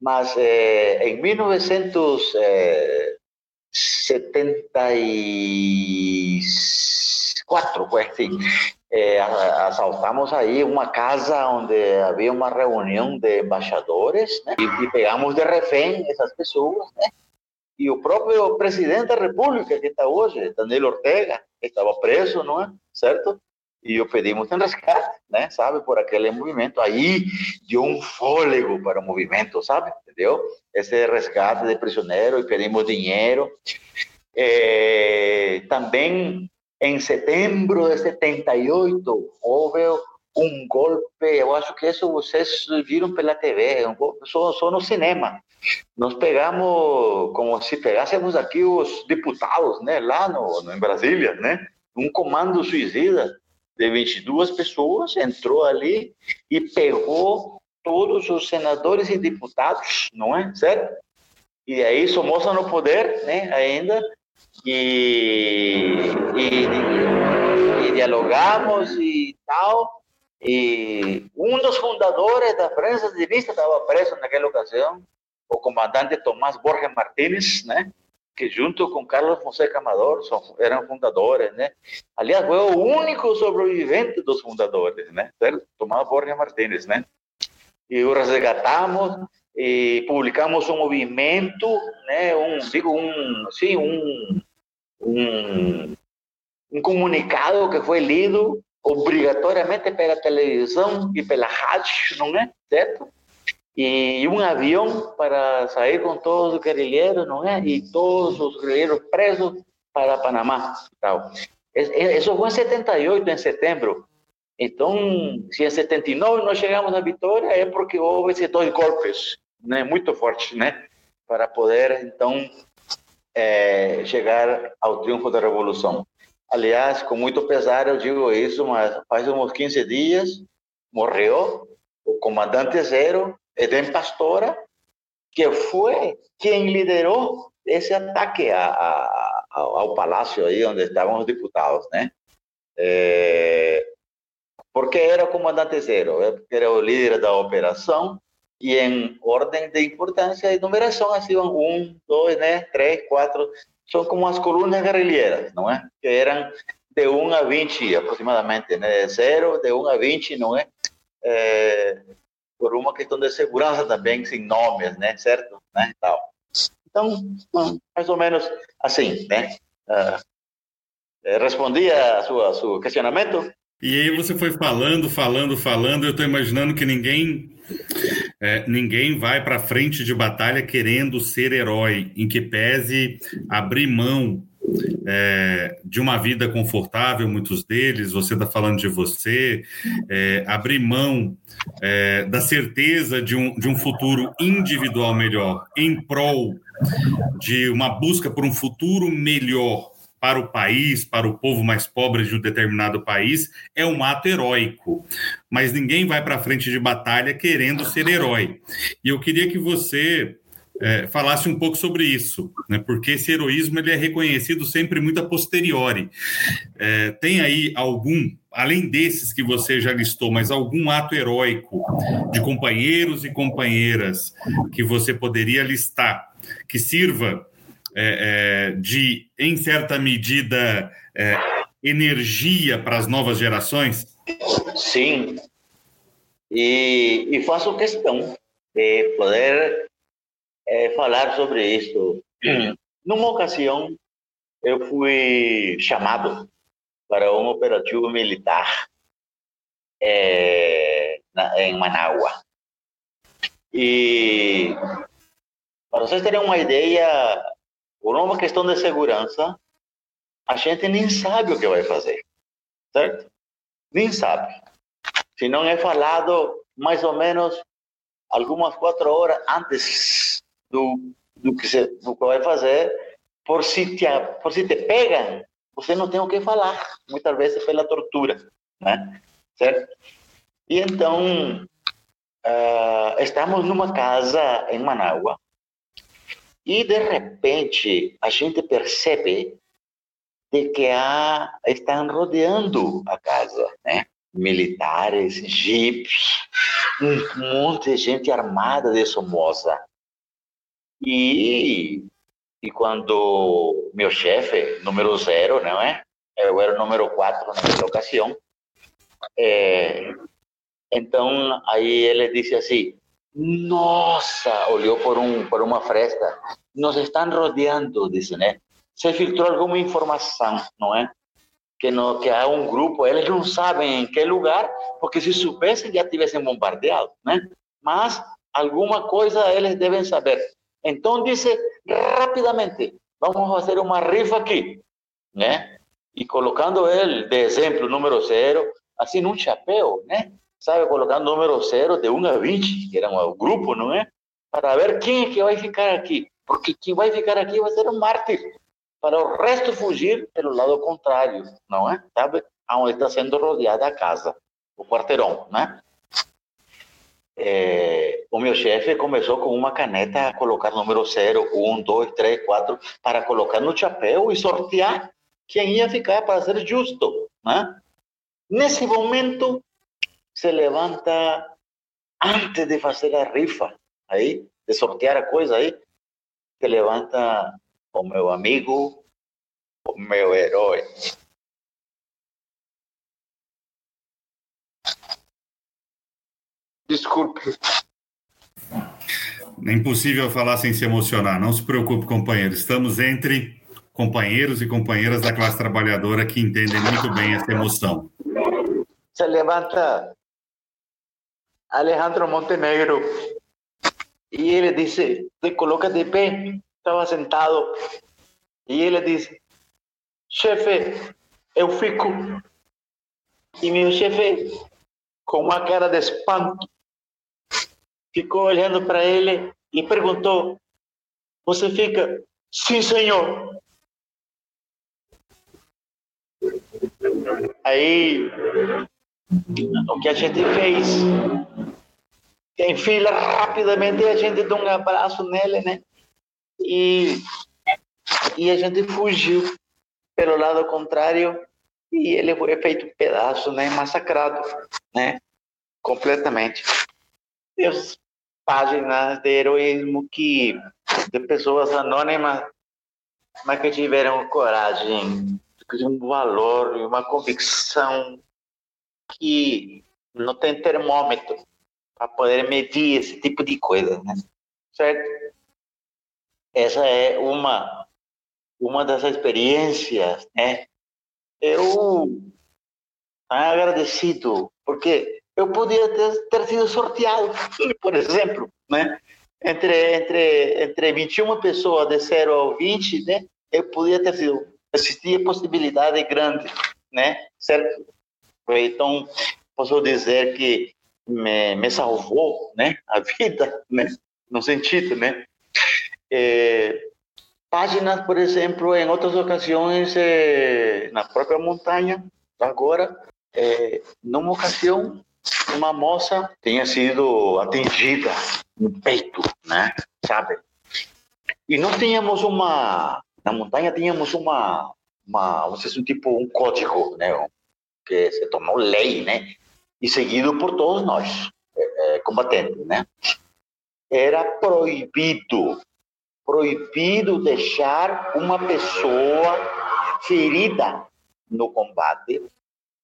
D: Mas eh, em 1974, foi assim, eh, assaltamos aí uma casa onde havia uma reunião de embaixadores né? e, e, pegamos de refém essas pessoas, né? E o próprio presidente da República que está hoje, Daniel Ortega, estava preso, não é? Certo? E eu pedimos um resgate, né? Sabe, por aquele movimento. Aí deu um fôlego para o movimento, sabe? Entendeu? Esse resgate de prisioneiro e pedimos dinheiro. É, também em setembro de 78, houve um golpe, eu acho que isso vocês viram pela TV, um golpe, só, só no cinema. Nós pegamos, como se pegássemos aqui os deputados, né, lá no, no, em Brasília, né, um comando suicida de 22 pessoas entrou ali e pegou todos os senadores e deputados, não é? Certo? E aí Somoza no poder, né, ainda, e, e, e dialogamos e tal. E um dos fundadores da França de Vista estava preso naquela ocasião, o comandante Tomás Borges Martínez, né? que junto com Carlos Fonseca Amador são, eram fundadores, né? Aliás, foi o único sobrevivente dos fundadores, né? Tomás Borges Martínez, né? E o resgatamos e publicamos um movimento, né? Um, digo, um, sim, um, um, um comunicado que foi lido obrigatoriamente pela televisão e pela rádio, não é? Certo? E um avião para sair com todos os guerrilheiros, não é? E todos os guerrilheiros presos para Panamá. Tal. Isso foi em 78, em setembro. Então, se em 79 nós chegamos à vitória, é porque houve esses dois golpes, né? Muito fortes, né? Para poder, então, é, chegar ao triunfo da Revolução. Aliás, com muito pesar eu digo isso, mas faz uns 15 dias morreu o comandante zero, Eden Pastora, que foi quem liderou esse ataque a, a, ao palácio aí onde estavam os deputados, né? É, porque era o comandante zero, era o líder da operação e em ordem de importância e numeração, assim, um, dois, né, três, quatro, são como as colunas guerrilheiras, não é? Que eram de 1 a 20 aproximadamente, né? De 0, de 1 a 20, não é? é? Por uma questão de segurança também, sem nomes, né? Certo? Né? Tal. Então, mais ou menos assim, né? Uh, respondi a sua, seu questionamento?
B: E aí você foi falando, falando, falando, eu estou imaginando que ninguém é, ninguém vai para frente de batalha querendo ser herói, em que pese abrir mão é, de uma vida confortável, muitos deles, você está falando de você, é, abrir mão é, da certeza de um, de um futuro individual melhor, em prol de uma busca por um futuro melhor para o país, para o povo mais pobre de um determinado país, é um ato heróico. Mas ninguém vai para frente de batalha querendo ser herói. E eu queria que você é, falasse um pouco sobre isso, né? porque esse heroísmo ele é reconhecido sempre muito a posteriori. É, tem aí algum, além desses que você já listou, mas algum ato heróico de companheiros e companheiras que você poderia listar que sirva é, é, de, em certa medida, é, energia para as novas gerações?
D: Sim. E, e faço questão de poder é, falar sobre isso. Numa ocasião, eu fui chamado para um operativo militar é, na, em Managua. E para vocês terem uma ideia, por uma questão de segurança, a gente nem sabe o que vai fazer, certo? Nem sabe. Se não é falado mais ou menos algumas quatro horas antes do, do, que, se, do que vai fazer, por se, te, por se te pegam, você não tem o que falar, muitas vezes pela tortura, né? Certo? E então, uh, estamos numa casa em Managua e, de repente, a gente percebe de que há, estão rodeando a casa, né? Militares, jipes, um monte de gente armada de Somoza. E, e quando meu chefe, número zero, não é? Eu era o número quatro naquela ocasião. É, então, aí ele disse assim, nossa, olhou por, um, por uma fresta, nos estão rodeando, disse, né? Se filtrou alguma informação, não é? Que, no, que há um grupo, eles não sabem em que lugar, porque se soubessem já tivessem bombardeado, né? Mas alguma coisa eles devem saber. Então disse rapidamente, vamos fazer uma rifa aqui, né? E colocando ele de exemplo número zero, assim num chapéu, né? Sabe, colocando número zero de 1 a 20, que era um grupo, não é? Para ver quem é que vai ficar aqui. Porque quem vai ficar aqui vai ser um mártir. Para o resto fugir pelo lado contrário, não é? Sabe? Onde está sendo rodeada a casa, o quarteirão, né? É, o meu chefe começou com uma caneta a colocar número 0, 1, 2, 3, 4, para colocar no chapéu e sortear quem ia ficar para ser justo. Né? Nesse momento, se levanta, antes de fazer a rifa, aí, de sortear a coisa aí, se levanta o meu amigo, o meu herói, Desculpe.
B: É impossível falar sem se emocionar. Não se preocupe, companheiro. Estamos entre companheiros e companheiras da classe trabalhadora que entendem muito bem essa emoção.
D: Se levanta Alejandro Montenegro e ele disse: se coloca de pé. Estava sentado e ele disse: chefe, eu fico. E meu chefe, com uma cara de espanto, ficou olhando para ele e perguntou: Você fica? Sim, senhor. Aí, o que a gente fez? Em fila, rapidamente a gente deu um abraço nele, né? E, e a gente fugiu pelo lado contrário e ele foi feito pedaço, né? Massacrado, né? Completamente. Deus páginas de heroísmo que de pessoas anônimas, mas que tiveram coragem, um valor e uma convicção que não tem termômetro para poder medir esse tipo de coisa, né? Certo? Essa é uma uma das experiências, né? Eu agradecido porque eu podia ter, ter sido sorteado, por exemplo, né? Entre, entre, entre 21 pessoas de 0 ao 20, né? Eu podia ter sido, existia possibilidade grande, né? Certo? Então, posso dizer que me, me salvou, né? A vida, né? No sentido, né? É, páginas, por exemplo, em outras ocasiões, é, na própria montanha, agora, é, numa ocasião, uma moça tenha sido atingida no peito, né? Sabe? E nós tínhamos uma na montanha tínhamos uma uma dizer, um tipo um código, né? Que se tornou lei, né? E seguido por todos nós é, combatentes, né? Era proibido proibido deixar uma pessoa ferida no combate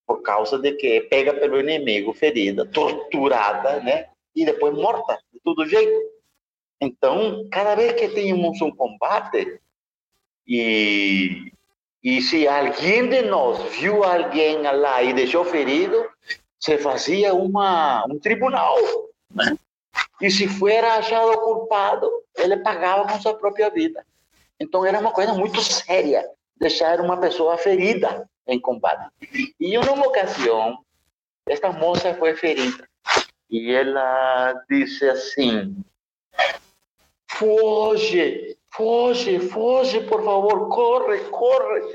D: por causa de que pega pelo inimigo ferida, torturada, né? E depois morta, de todo jeito. Então, cada vez que tínhamos um combate, e E se alguém de nós viu alguém lá e deixou ferido, se fazia uma, um tribunal. Né? E se fuera achado culpado, ele pagava com sua própria vida. Então era uma coisa muito séria deixar uma pessoa ferida em combate. E em uma ocasião, esta moça foi ferida. E ela disse assim: Foge, foge, foge, por favor, corre, corre.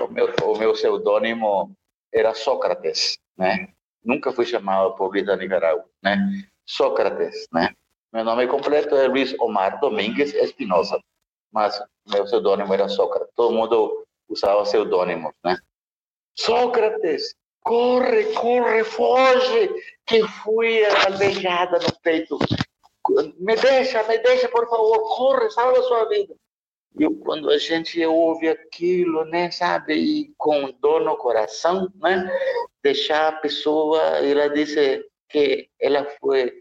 D: O meu, o meu pseudônimo era Sócrates, né? Nunca fui chamado por Luiz da Nicarágua, né? Sócrates, né? Meu nome completo é Luiz Omar Domingues Espinosa, mas meu pseudônimo era Sócrates. Todo mundo usava pseudônimos, né? Sócrates, corre, corre, foge, que fui alvejada no peito. Me deixa, me deixa, por favor, corre, salva a sua vida. E quando a gente ouve aquilo, né, sabe, e com dor no coração, né, deixar a pessoa, ela disse que ela foi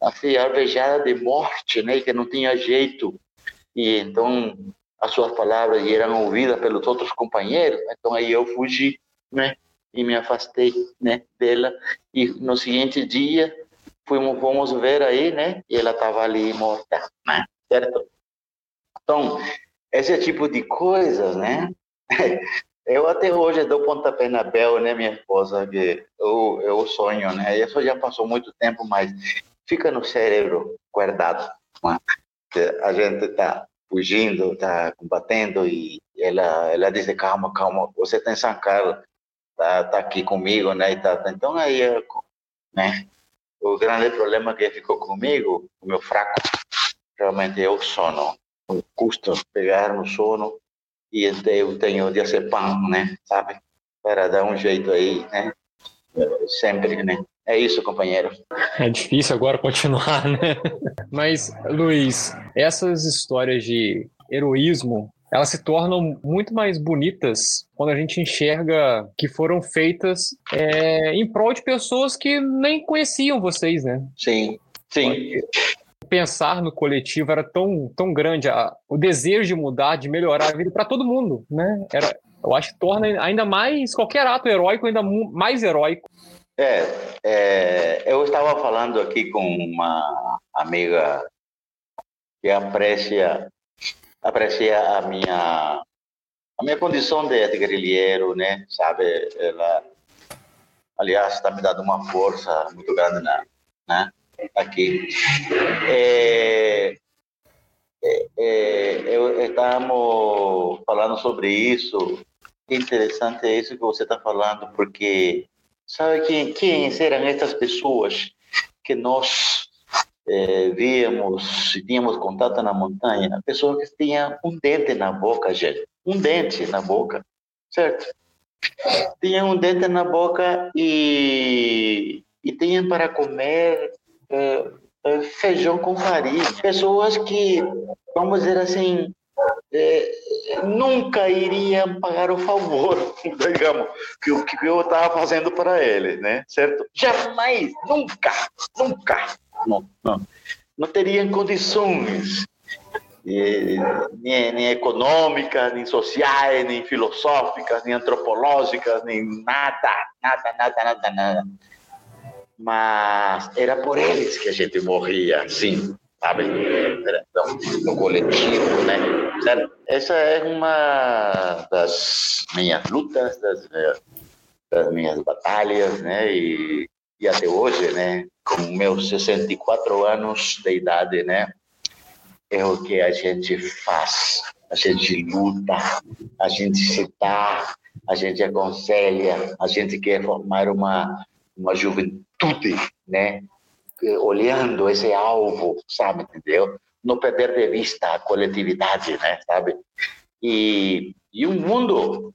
D: assim, alvejada de morte, né, que não tinha jeito. E então as suas palavras eram ouvidas pelos outros companheiros. Então aí eu fugi, né, e me afastei, né, dela. E no seguinte dia fomos, fomos ver aí, né, e ela estava ali morta, né, certo? Então esse tipo de coisas, né? Eu até hoje dou pontapé na Bel, né, minha esposa, que eu, eu sonho, né? Isso já passou muito tempo, mas fica no cérebro guardado. Né? A gente está fugindo, está combatendo e ela, ela diz, calma, calma, você está em São Carlos, tá, tá aqui comigo, né? E tá, então aí, né? O grande problema que ficou comigo, o meu fraco, realmente é o sono custa pegar no sono e eu tenho diazepam, né, sabe, para dar um jeito aí, né, sempre, né. É isso, companheiro.
A: É difícil agora continuar, né? Mas, Luiz, essas histórias de heroísmo, elas se tornam muito mais bonitas quando a gente enxerga que foram feitas é, em prol de pessoas que nem conheciam vocês, né?
D: Sim, sim
A: pensar no coletivo era tão, tão grande, a, o desejo de mudar, de melhorar a vida para todo mundo, né? Era, eu acho que torna ainda mais qualquer ato heróico ainda mais heróico.
D: É, é, eu estava falando aqui com uma amiga que aprecia aprecia a minha a minha condição de, de guerrilheiro, né? Sabe, ela aliás está me dando uma força muito grande na, né? aqui. É, é, é, eu, estamos falando sobre isso. Interessante é isso que você está falando, porque sabe quem, quem eram essas pessoas que nós é, víamos tínhamos contato na montanha? Pessoas que tinham um dente na boca, gente. Um dente na boca, certo? Tinham um dente na boca e, e tinham para comer é, feijão com farinha. Pessoas que, vamos dizer assim, é, nunca iriam pagar o favor, digamos, que o que eu estava fazendo para eles, né? Certo? Jamais, nunca, nunca, não, não, não teriam condições nem, nem econômicas, nem sociais, nem filosóficas, nem antropológicas, nem nada, nada, nada, nada, nada mas era por eles que a gente morria, sim, sabe? Então, no coletivo, né? Essa é uma das minhas lutas, das, das minhas batalhas, né? E, e até hoje, né? Com meus 64 anos de idade, né? É o que a gente faz. A gente luta, a gente se dá, a gente aconselha, a gente quer formar uma, uma juventude né? Olhando esse alvo, sabe, entendeu? Não perder de vista a coletividade, né, sabe? E, e o mundo,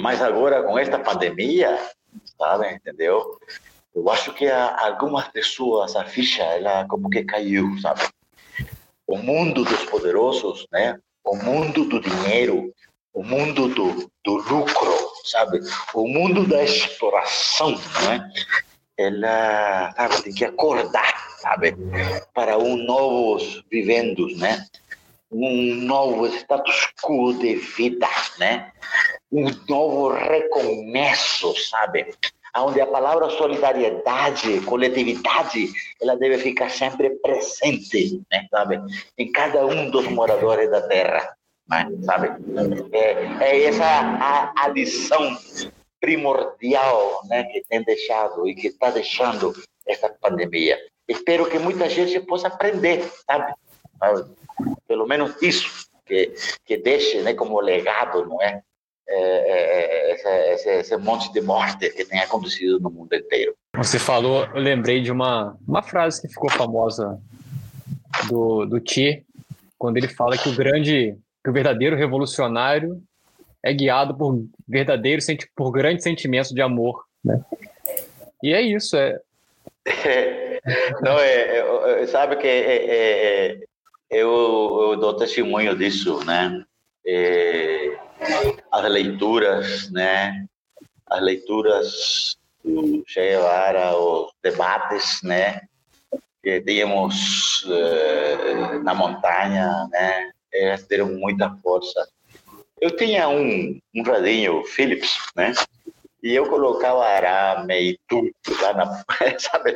D: mais agora com esta pandemia, sabe, entendeu? Eu acho que algumas pessoas, a ficha, ela como que caiu, sabe? O mundo dos poderosos, né? O mundo do dinheiro, o mundo do, do lucro, sabe? O mundo da exploração, né? ela sabe, tem que acordar, sabe, para um novos vivendos, né? Um novo status quo de vida, né? um novo recomeço, sabe? Onde a palavra solidariedade, coletividade, ela deve ficar sempre presente, né? sabe? Em cada um dos moradores da terra, né? sabe? É, é essa a, a lição primordial né, que tem deixado e que está deixando essa pandemia. Espero que muita gente possa aprender, sabe? Pelo menos isso, que, que deixe né, como legado, não é? É, é, é, esse, esse, monte de morte que tem acontecido no mundo inteiro.
A: Você falou, eu lembrei de uma, uma frase que ficou famosa do, do Che, quando ele fala que o grande, que o verdadeiro revolucionário é guiado por verdadeiros, por grandes sentimentos de amor, né? E é isso, é.
D: Não, é, é, sabe que é, é, eu, eu dou testemunho disso, né? É, as leituras, né? As leituras do Che Guevara, os debates, né? Que tínhamos uh, na montanha, né? Eles deram muita força. Eu tinha um, um radinho Philips, né? E eu colocava arame e tudo lá na, sabe,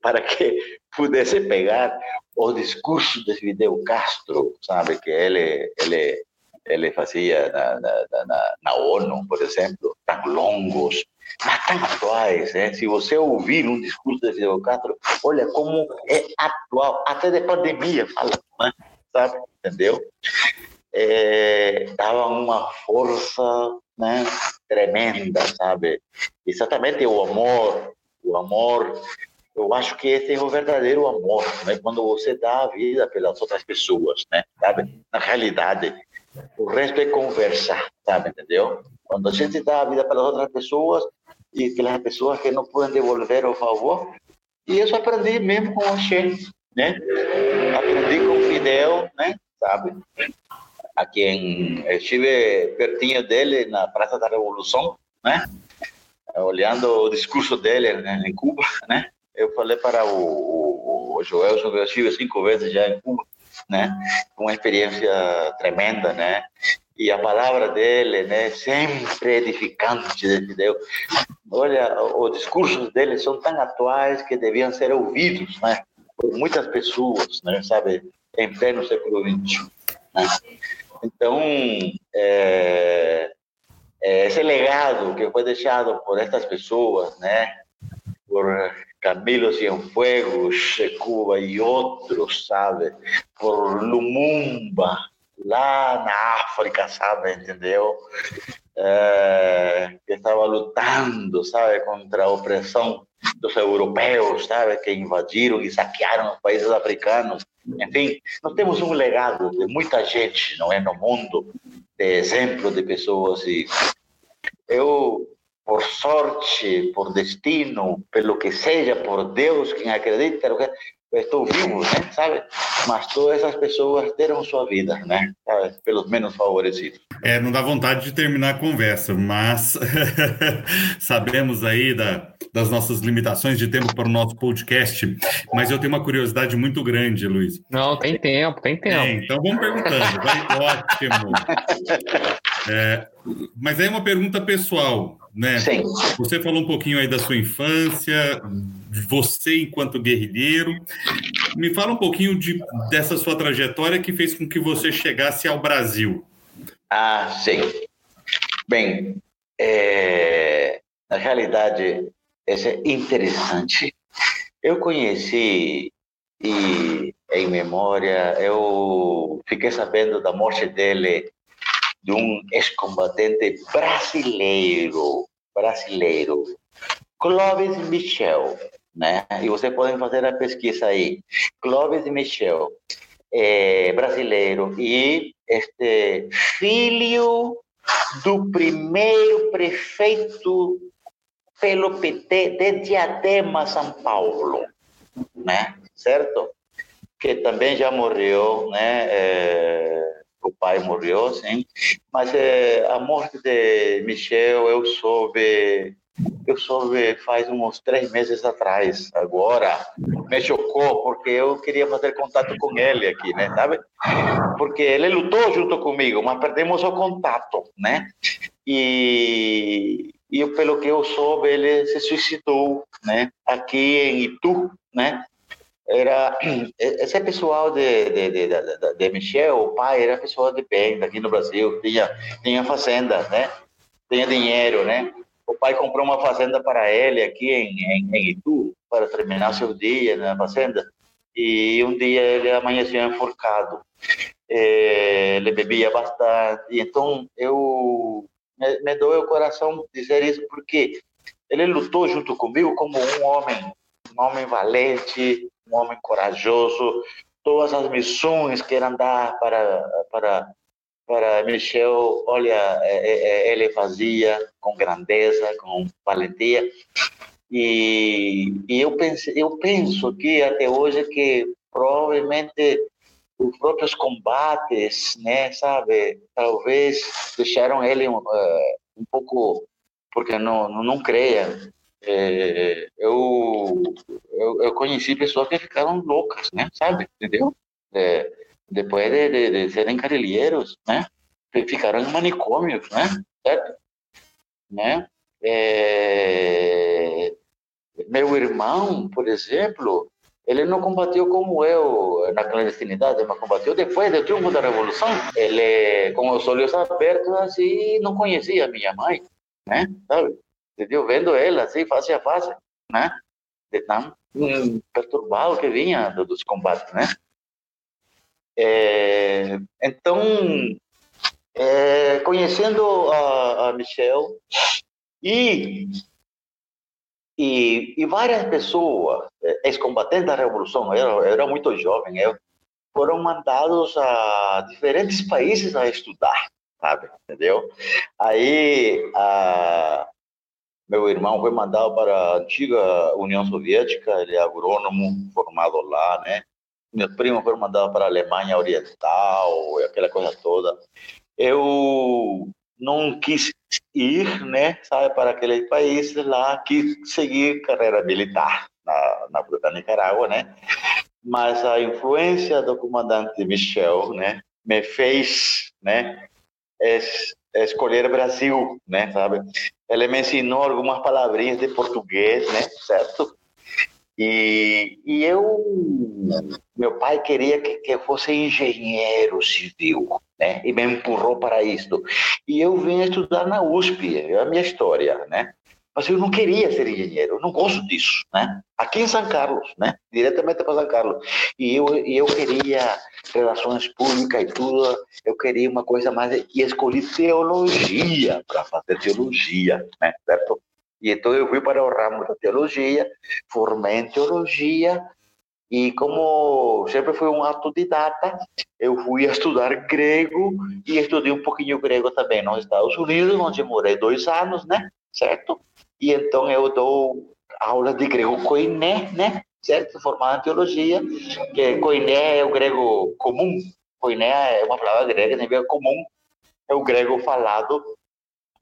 D: para que pudesse pegar o discurso de Fidel Castro, sabe, que ele, ele ele fazia na, na, na, na, ONU, por exemplo, tão longos, mas tão atuais. Né? Se você ouvir um discurso de Fidel Castro, olha como é atual, até de pandemia fala, né? sabe? Entendeu? É, dava uma força né, tremenda, sabe? Exatamente o amor, o amor eu acho que esse é o verdadeiro amor, né? Quando você dá a vida pelas outras pessoas, né? Sabe? Na realidade, o resto é conversa, sabe, entendeu? Quando a gente dá a vida para outras pessoas e aquelas pessoas que não podem devolver o favor, e isso aprendi mesmo com o Che, né? Aprendi com o Fidel, né? Sabe? A quem estive pertinho dele na Praça da Revolução, né? Olhando o discurso dele né? em Cuba, né? Eu falei para o, o, o Joel, eu estive cinco vezes já em Cuba, né? Uma experiência tremenda, né? E a palavra dele, né? Sempre edificante, entendeu? Olha, os discursos dele são tão atuais que deviam ser ouvidos, né? Por muitas pessoas, né? Sabe? Em pleno século XXI. Né? Então, é, é, esse legado que foi deixado por estas pessoas, né? Por Camilo Cienfuegos Cuba e outros, sabe? Por Lumumba, lá na África, sabe? Entendeu? É, que estava lutando, sabe? Contra a opressão dos europeus, sabe? Que invadiram e saquearam os países africanos. Enfim, nós temos um legado de muita gente, não é? No mundo, de exemplo de pessoas e eu por sorte, por destino, pelo que seja, por Deus, quem acredita, estou vivo, né? Sabe? Mas todas essas pessoas deram sua vida, né? Sabe? Pelos menos favorecidos.
B: É, não dá vontade de terminar a conversa, mas sabemos aí da, das nossas limitações de tempo para o nosso podcast, mas eu tenho uma curiosidade muito grande, Luiz.
A: Não, tem tempo, tem tempo. É,
B: então vamos perguntando, vai ótimo. É, mas aí é uma pergunta pessoal né?
D: Sim.
B: Você falou um pouquinho aí da sua infância, você enquanto guerrilheiro. Me fala um pouquinho de, dessa sua trajetória que fez com que você chegasse ao Brasil.
D: Ah, sim. Bem, é, na realidade, isso é interessante. Eu conheci e em memória, eu fiquei sabendo da morte dele de um ex-combatente brasileiro, brasileiro, Clóvis Michel, né? E vocês podem fazer a pesquisa aí. Clóvis Michel, é, brasileiro, e este filho do primeiro prefeito pelo PT de Diadema, São Paulo, né? Certo? Que também já morreu, né? É, o pai morreu, sim. Mas é, a morte de Michel eu soube eu soube faz uns três meses atrás. Agora me chocou porque eu queria fazer contato com ele aqui, né? Sabe? Porque ele lutou junto comigo, mas perdemos o contato, né? E, e pelo que eu soube, ele se suicidou, né? Aqui em Itu, né? Era esse pessoal de, de, de, de, de Michel, o pai era pessoal de bem aqui no Brasil, tinha tinha fazenda, né? Tinha dinheiro, né? O pai comprou uma fazenda para ele aqui em, em, em Itu, para terminar seu dia na fazenda. E um dia ele amanheceu enforcado. Ele bebia bastante. Então, eu me, me doeu o coração dizer isso, porque ele lutou junto comigo como um homem, um homem valente, um homem corajoso. Todas as missões que ele dar para, para para Michel, olha, é, é, é, ele fazia com grandeza, com valentia. E, e eu, pense, eu penso que até hoje que provavelmente os próprios combates, né, sabe, talvez deixaram ele um, um pouco, porque não, não, não creia. É, eu, eu, eu conheci pessoas que ficaram loucas, né, sabe, entendeu? É, depois de, de, de serem carrilheiros, né? Ficaram em manicômios, né? Certo? Né? É... Meu irmão, por exemplo, ele não combateu como eu na clandestinidade, mas combateu depois do triunfo da Revolução. Ele, com os olhos abertos, assim, não conhecia minha mãe, né? Sabe? Entendeu? Vendo ela, assim, face a face, né? De tão perturbado que vinha dos combates, né? É, então, é, conhecendo a, a Michelle e, e, e, várias pessoas, é, ex-combatentes da Revolução, eu, eu era muito jovem, eu, foram mandados a diferentes países a estudar, sabe? Entendeu? Aí, a, meu irmão foi mandado para a antiga União Soviética, ele é agrônomo formado lá, né? meus primos foram mandados para a Alemanha Oriental, aquela coisa toda. Eu não quis ir, né, sabe, para aqueles países lá, quis seguir carreira militar na, na, na Nicarágua, né, mas a influência do comandante Michel, né, me fez, né, es, escolher Brasil, né, sabe? Ele me ensinou algumas palavrinhas de português, né, certo? E, e eu, meu pai queria que, que eu fosse engenheiro civil, né? E me empurrou para isso. E eu vim estudar na USP, é a minha história, né? Mas eu não queria ser engenheiro, eu não gosto disso, né? Aqui em São Carlos, né? Diretamente para São Carlos. E eu, eu queria relações públicas e tudo, eu queria uma coisa mais... E escolhi teologia para fazer teologia, né? Certo? E então eu fui para o ramo da teologia, formei em teologia, e como sempre fui um autodidata, eu fui estudar grego e estudei um pouquinho grego também nos Estados Unidos, onde morei dois anos, né? Certo? E então eu dou aula de grego koiné, né? Certo? Formado em teologia, que koiné é o grego comum. Koiné é uma palavra grega, nível comum, é o grego falado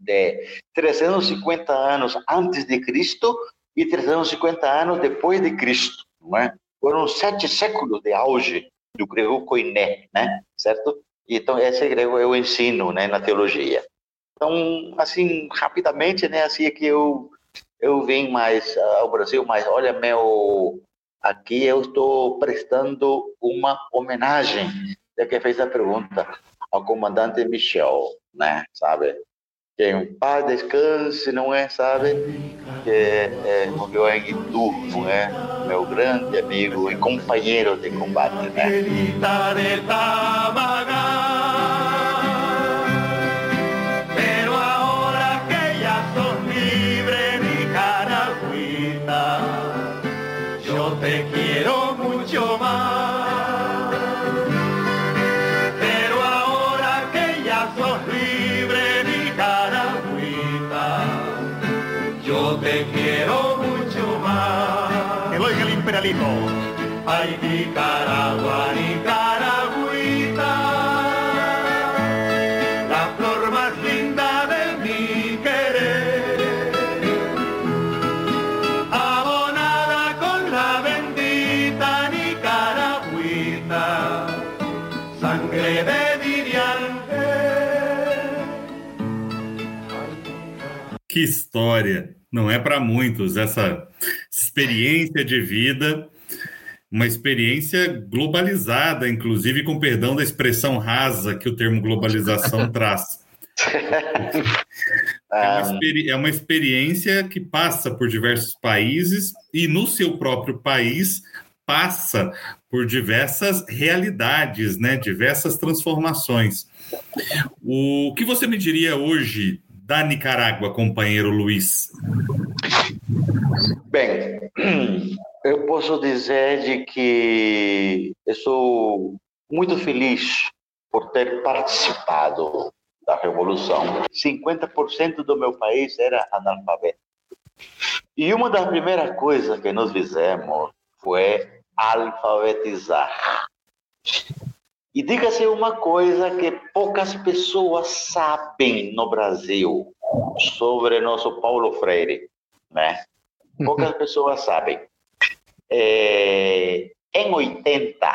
D: de 350 anos antes de Cristo e 350 anos depois de Cristo, não é? Foram sete séculos de auge do grego koiné, né? Certo? Então esse grego eu ensino, né, na teologia. Então, assim, rapidamente, né, assim é que eu eu vim mais ao Brasil, mas olha meu aqui eu estou prestando uma homenagem, já que fez a pergunta ao comandante Michel, né, sabe? que em paz descanse, não é, sabe? Que é, morreu em Itu, não é? Meu grande amigo e companheiro de combate, né?
E: te quiero mucho más. Que lo el imperialismo. Ay, Nicaragua, Nicaragüita, la flor más linda de mi querer, abonada con la bendita Nicaragüita, sangre de
B: Que história! Não é para muitos essa experiência de vida, uma experiência globalizada, inclusive com perdão da expressão rasa que o termo globalização traz. É uma, é uma experiência que passa por diversos países e no seu próprio país passa por diversas realidades, né? diversas transformações. O que você me diria hoje da Nicarágua, companheiro Luiz?
D: Bem, eu posso dizer de que eu sou muito feliz por ter participado da Revolução. 50% do meu país era analfabeto. E uma das primeiras coisas que nós fizemos foi alfabetizar. E diga-se uma coisa que poucas pessoas sabem no Brasil sobre nosso Paulo Freire, né? Poucas pessoas sabem. É, em 80,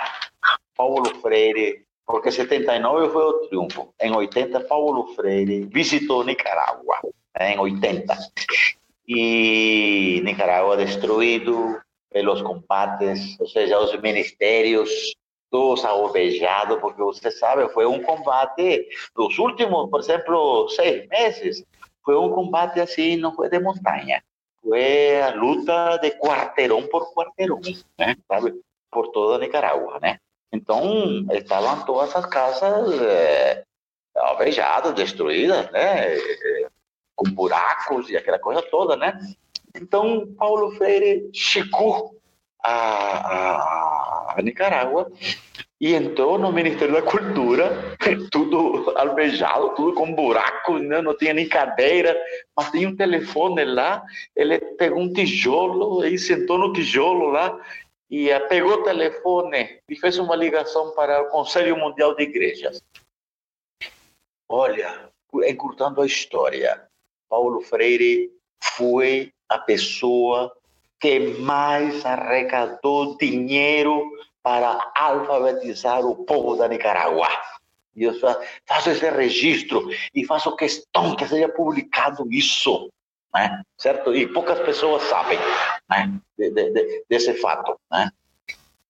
D: Paulo Freire, porque 79 foi o triunfo, em 80, Paulo Freire visitou Nicarágua, né? em 80. E Nicarágua destruído, pelos combates, ou seja, os ministérios todos alvejados, porque você sabe, foi um combate dos últimos, por exemplo, seis meses, foi um combate assim, não foi de montanha, foi a luta de quarteirão por quarteirão, né? sabe, por toda a Nicarágua, né? Então, estavam todas as casas é, alvejadas, destruídas, né? Com buracos e aquela coisa toda, né? Então, Paulo Freire chegou a, a, a Nicarágua e entrou no Ministério da Cultura, tudo alvejado, tudo com buracos, né? não tinha nem cadeira, mas tinha um telefone lá. Ele pegou um tijolo e sentou no tijolo lá e pegou o telefone e fez uma ligação para o Conselho Mundial de Igrejas. Olha, encurtando a história, Paulo Freire foi a pessoa que mais arrecadou dinheiro para alfabetizar o povo da Nicarágua. E eu faço esse registro e faço questão que seja publicado isso, né? certo? E poucas pessoas sabem né? de, de, de, desse fato. Né?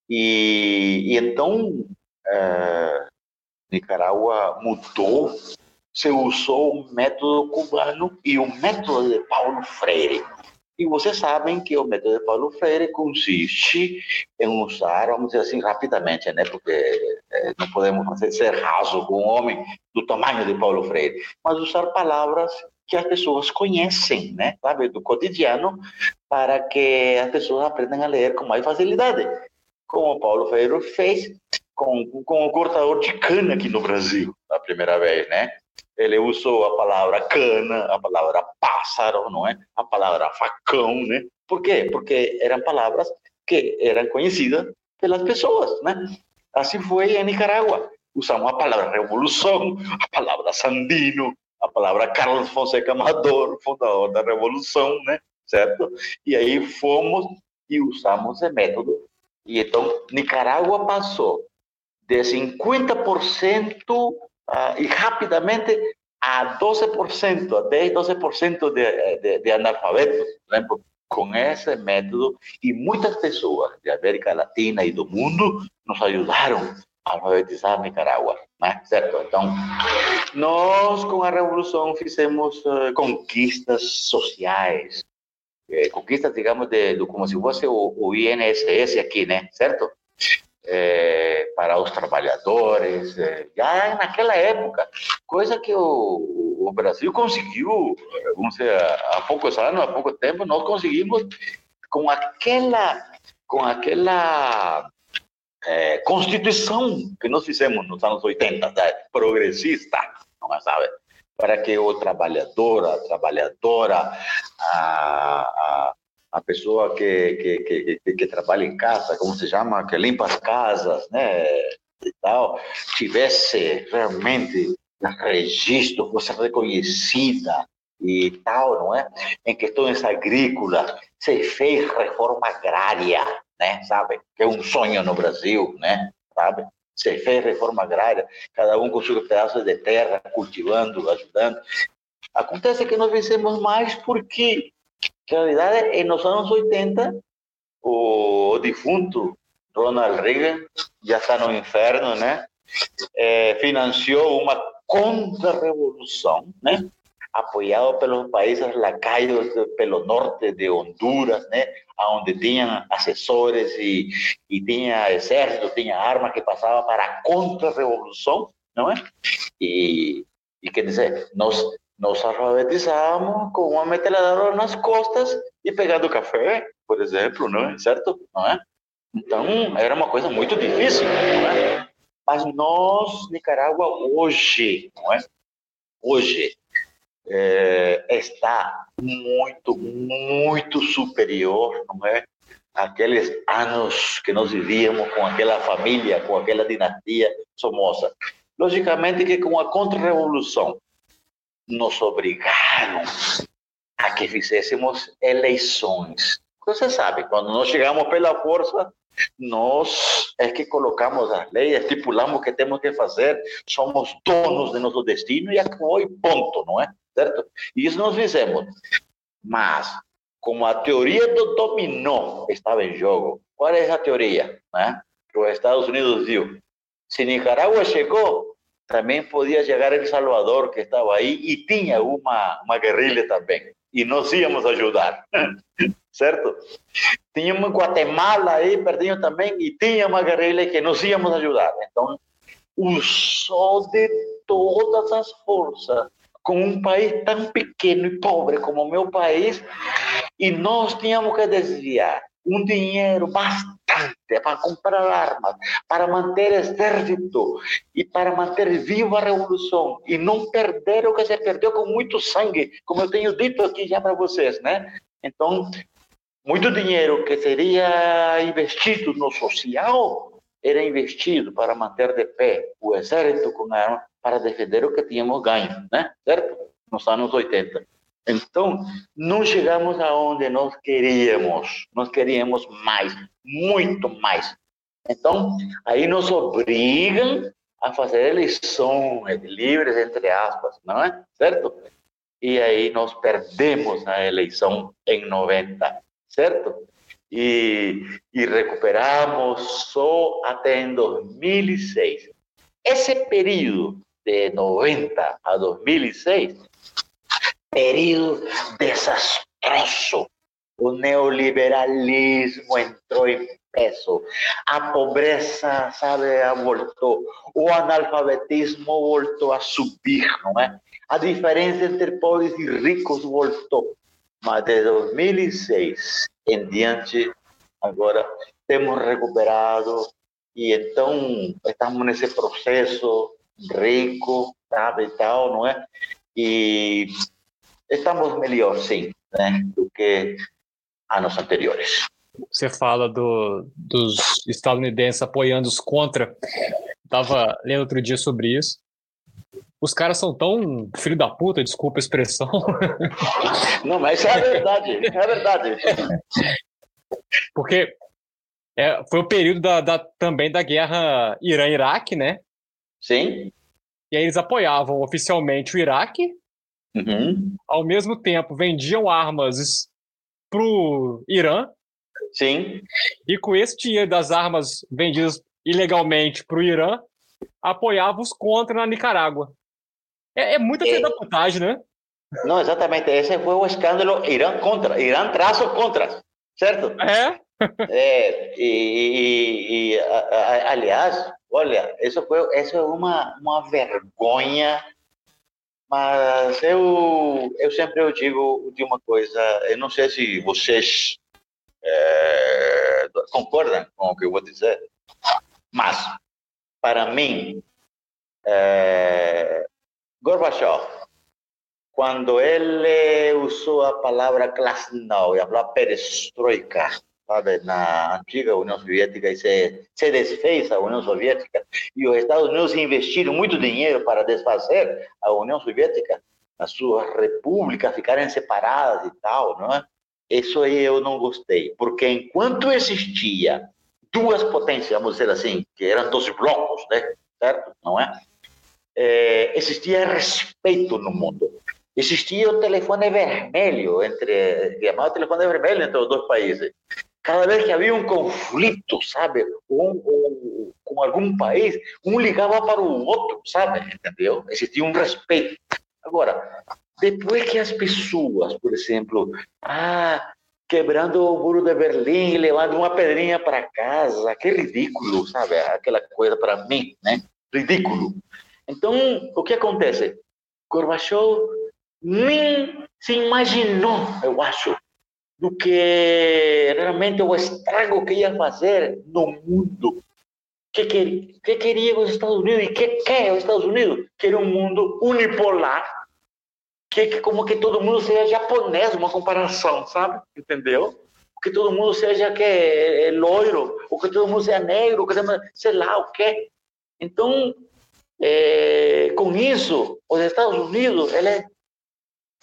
D: E, e então, é, Nicarágua mudou, se usou o método cubano e o método de Paulo Freire. E vocês sabem que o método de Paulo Freire consiste em usar, vamos dizer assim, rapidamente, né? porque é, não podemos fazer, ser raso com um homem do tamanho de Paulo Freire, mas usar palavras que as pessoas conhecem, né? sabe, do cotidiano, para que as pessoas aprendam a ler com mais facilidade. Como Paulo Freire fez com, com o cortador de cana aqui no Brasil, a primeira vez, né? Ele usou a palavra cana, a palavra pássaro, não é? A palavra facão, né? Por quê? Porque eram palavras que eram conhecidas pelas pessoas, né? Assim foi em Nicarágua. Usamos a palavra revolução, a palavra Sandino, a palavra Carlos Fonseca Amador, fundador da revolução, né? Certo? E aí fomos e usamos esse método. E então Nicarágua passou de 50% uh, e rapidamente a 12%, a 10, 12% de, de, de analfabetos, com esse método, e muitas pessoas da América Latina e do mundo nos ajudaram a alfabetizar Nicarágua, né? certo? Então, nós com a Revolução fizemos uh, conquistas sociais, eh, conquistas, digamos, de, de, como se fosse o, o INSS aqui, né? Certo? É, para os trabalhadores, é, já naquela época, coisa que o, o Brasil conseguiu, vamos dizer, há poucos anos, há pouco tempo, nós conseguimos com aquela, com aquela é, constituição que nós fizemos nos anos 80, né, progressista, não é, sabe? Para que o trabalhador, a trabalhadora, a, a a pessoa que, que, que, que, trabalha em casa, como se chama, que limpa as casas, né, e tal, tivesse realmente registro, fosse reconhecida e tal, não é? Em questões agrícolas, se fez reforma agrária, né, sabe? Que é um sonho no Brasil, né, sabe? Se fez reforma agrária, cada um com seu pedaço de terra, cultivando, ajudando. Acontece que nós vencemos mais porque, na realidade, nos anos 80, o defunto Ronald Reagan já está no inferno, né? É, financiou uma contra-revolução, né? apoiado pelos países lacaios pelo norte de Honduras, né, onde tinham assessores e, e tinha exército, tinha armas que passava para a contra-revolução, não é? E, e quer dizer, nós nos alfabetizávamos com uma metralhadora nas costas e pegando café, por exemplo, não é? Certo? Não é? Então, era uma coisa muito difícil, não é? Mas nós, Nicarágua, hoje, não é? Hoje, é, está muito, muito superior, não é? Aqueles anos que nós vivíamos com aquela família, com aquela dinastia Somoza. Logicamente que com a contra-revolução nos obrigaram a que fizéssemos eleições. Você sabe, quando nós chegamos pela força, nós é que colocamos as leis, estipulamos o que temos que fazer, somos donos de nosso destino e acabou e ponto, não é? certo? E isso nós fizemos. Mas, como a teoria do dominó estava em jogo, qual é essa teoria? Né? Que os Estados Unidos viu. Se Nicarágua chegou, também podia chegar El Salvador, que estava aí, e tinha uma, uma guerrilha também. E nós íamos ajudar, certo? Tínhamos Guatemala aí pertinho também, e tinha uma guerrilha que nós íamos ajudar. Então, usou de todas as forças com um país tão pequeno e pobre como o meu país, e nós tínhamos que desviar um dinheiro bastante para comprar armas, para manter exército e para manter viva a revolução e não perder o que se perdeu com muito sangue, como eu tenho dito aqui já para vocês, né? Então, muito dinheiro que seria investido no social era investido para manter de pé o exército com armas para defender o que tínhamos ganho, né? Certo? Nos anos 80. Então, não chegamos aonde nós queríamos. Nós queríamos mais, muito mais. Então, aí nos obrigam a fazer eleições livres, entre aspas, não é? Certo? E aí nós perdemos a eleição em 90, certo? E, e recuperamos só até em 2006. Esse período de 90 a 2006, período desastroso. O neoliberalismo entrou em peso, a pobreza, sabe, voltou, o analfabetismo voltou a subir, não é? A diferença entre pobres e ricos voltou. Mas de 2006 em diante, agora temos recuperado e então estamos nesse processo rico, sabe, e tal, não é? E estamos melhor, sim, né, do que anos anteriores.
A: Você fala do, dos estadunidenses apoiando os contra. Estava lendo outro dia sobre isso. Os caras são tão filho da puta, desculpa a expressão.
D: Não, mas é verdade, é verdade.
A: Porque é, foi o período da, da, também da guerra Irã-Iraque, né?
D: Sim.
A: E aí eles apoiavam oficialmente o Iraque,
D: uhum.
A: ao mesmo tempo vendiam armas pro Irã.
D: Sim.
A: E com esse dinheiro das armas vendidas ilegalmente pro Irã, apoiavam os contra na Nicarágua. É, é muita é... da putagem, né?
D: Não, exatamente. Esse foi o escândalo Irã contra. Irã traço contra, certo?
A: É.
D: é e, e, e a, a, aliás, Olha, isso foi, isso é uma, uma vergonha, mas eu, eu sempre eu digo de uma coisa, eu não sei se vocês é, concordam com o que eu vou dizer, mas, para mim, é, Gorbachev, quando ele usou a palavra glasnost e a perestroika, na antiga União Soviética e se, se desfez a União Soviética e os Estados Unidos investiram muito dinheiro para desfazer a União Soviética, as suas repúblicas ficarem separadas e tal, não é? Isso aí eu não gostei, porque enquanto existia duas potências, vamos dizer assim, que eram dois blocos, né? certo? Não é? é existia respeito no mundo. existia o telefone vermelho entre chamado telefone vermelho entre os dois países. Cada vez que havia um conflito, sabe, com, com algum país, um ligava para o outro, sabe, entendeu? Existia um respeito. Agora, depois que as pessoas, por exemplo, ah, quebrando o muro de Berlim, levando uma pedrinha para casa, que ridículo, sabe? Aquela coisa para mim, né? Ridículo. Então, o que acontece? Gorbachev nem se imaginou, eu acho, do que realmente o estrago que ia fazer no mundo. Que, que, que queria os Estados Unidos e que quer os Estados Unidos? Quer um mundo unipolar, que, que como que todo mundo seja japonês, uma comparação, sabe? Entendeu? Que todo mundo seja que é, é loiro, ou que todo mundo seja negro, que sei lá o quê. Então, é, com isso, os Estados Unidos ele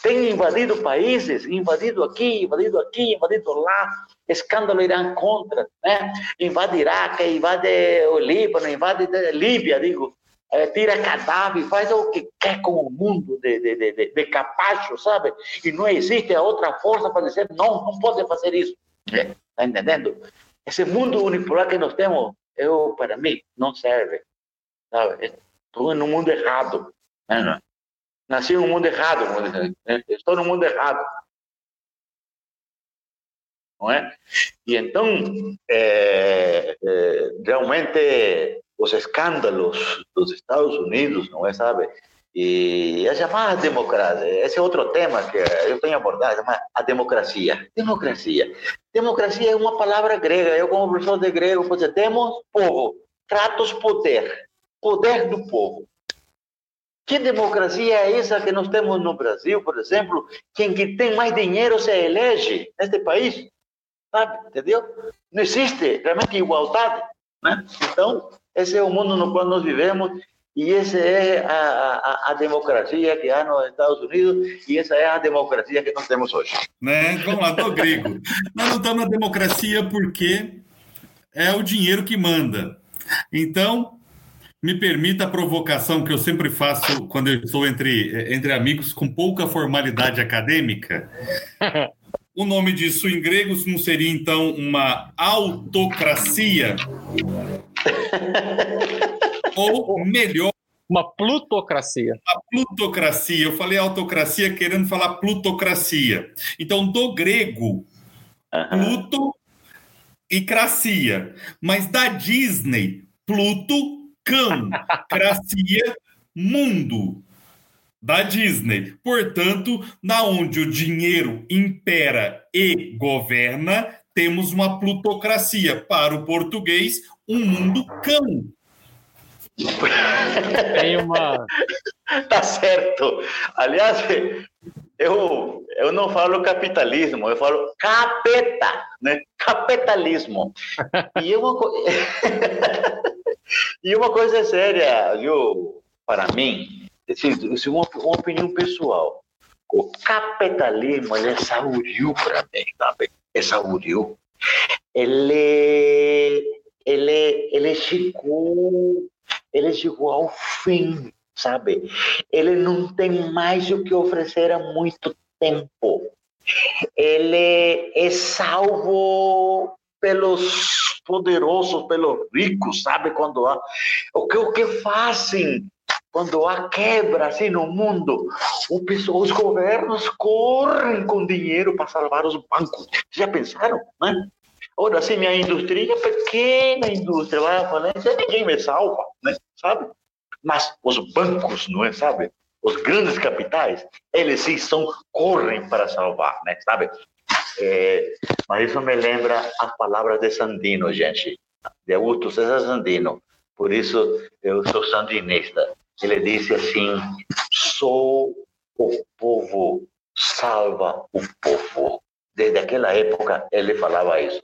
D: tem invadido países, invadido aqui, invadido aqui, invadido lá, escândalo Irã contra, né? invade Iraque, invade o Líbano, invade Líbia, digo, é, tira cadáver, faz o que quer com o mundo de, de, de, de, capacho, sabe? E não existe a outra força para dizer, não, não pode fazer isso. Está é, entendendo? Esse mundo unipolar que nós temos, eu, para mim, não serve. Sabe? Estou no mundo errado. Né? Nasci no mundo errado, né? estou no mundo errado. Não é? E então, é, é, realmente, os escândalos dos Estados Unidos, não é, sabe? E a chamada democracia, esse é outro tema que eu tenho abordado, a democracia. Democracia. Democracia é uma palavra grega. Eu, como professor de grego, você temos povo, tratos poder, poder do povo. Que democracia é essa que nós temos no Brasil, por exemplo? Quem que tem mais dinheiro se elege neste país, sabe? Entendeu? Não existe realmente igualdade, né? Então, esse é o mundo no qual nós vivemos e essa é a, a, a, democracia que há nos Estados Unidos e essa é a democracia que nós temos hoje.
B: Né? Vamos lá, do grego. nós não estamos na democracia porque é o dinheiro que manda. Então, me permita a provocação que eu sempre faço quando eu estou entre, entre amigos com pouca formalidade acadêmica. O nome disso em grego não seria então uma autocracia? Ou melhor,
A: uma plutocracia.
B: A plutocracia. Eu falei autocracia querendo falar plutocracia. Então, do grego, Pluto e cracia. Mas da Disney, Pluto cão, cracia, mundo da Disney. Portanto, na onde o dinheiro impera e governa, temos uma plutocracia. Para o português, um mundo cão.
D: Tem uma. Tá certo. Aliás, eu, eu não falo capitalismo, eu falo capeta, né? Capitalismo. E uma coisa. E uma coisa séria, viu, para mim, assim, uma, uma opinião pessoal. O capitalismo ele é saúdio para mim, sabe? É saúdio. Ele, ele, ele chegou, ele chegou ao fim, sabe? Ele não tem mais o que oferecer há muito tempo. Ele é salvo pelos poderosos, pelos ricos, sabe? Quando há. O que, o que fazem quando há quebra assim no mundo? O, os governos correm com dinheiro para salvar os bancos. Já pensaram, né? Ora, se minha indústria, pequena indústria, vai à falência, ninguém me salva, né? Sabe? Mas os bancos, não é, sabe? Os grandes capitais, eles sim são, correm para salvar, né? Sabe? É, mas isso me lembra as palavras de Sandino, gente, de Augusto César Sandino. Por isso eu sou sandinista. Ele disse assim: sou o povo salva o povo. Desde aquela época ele falava isso.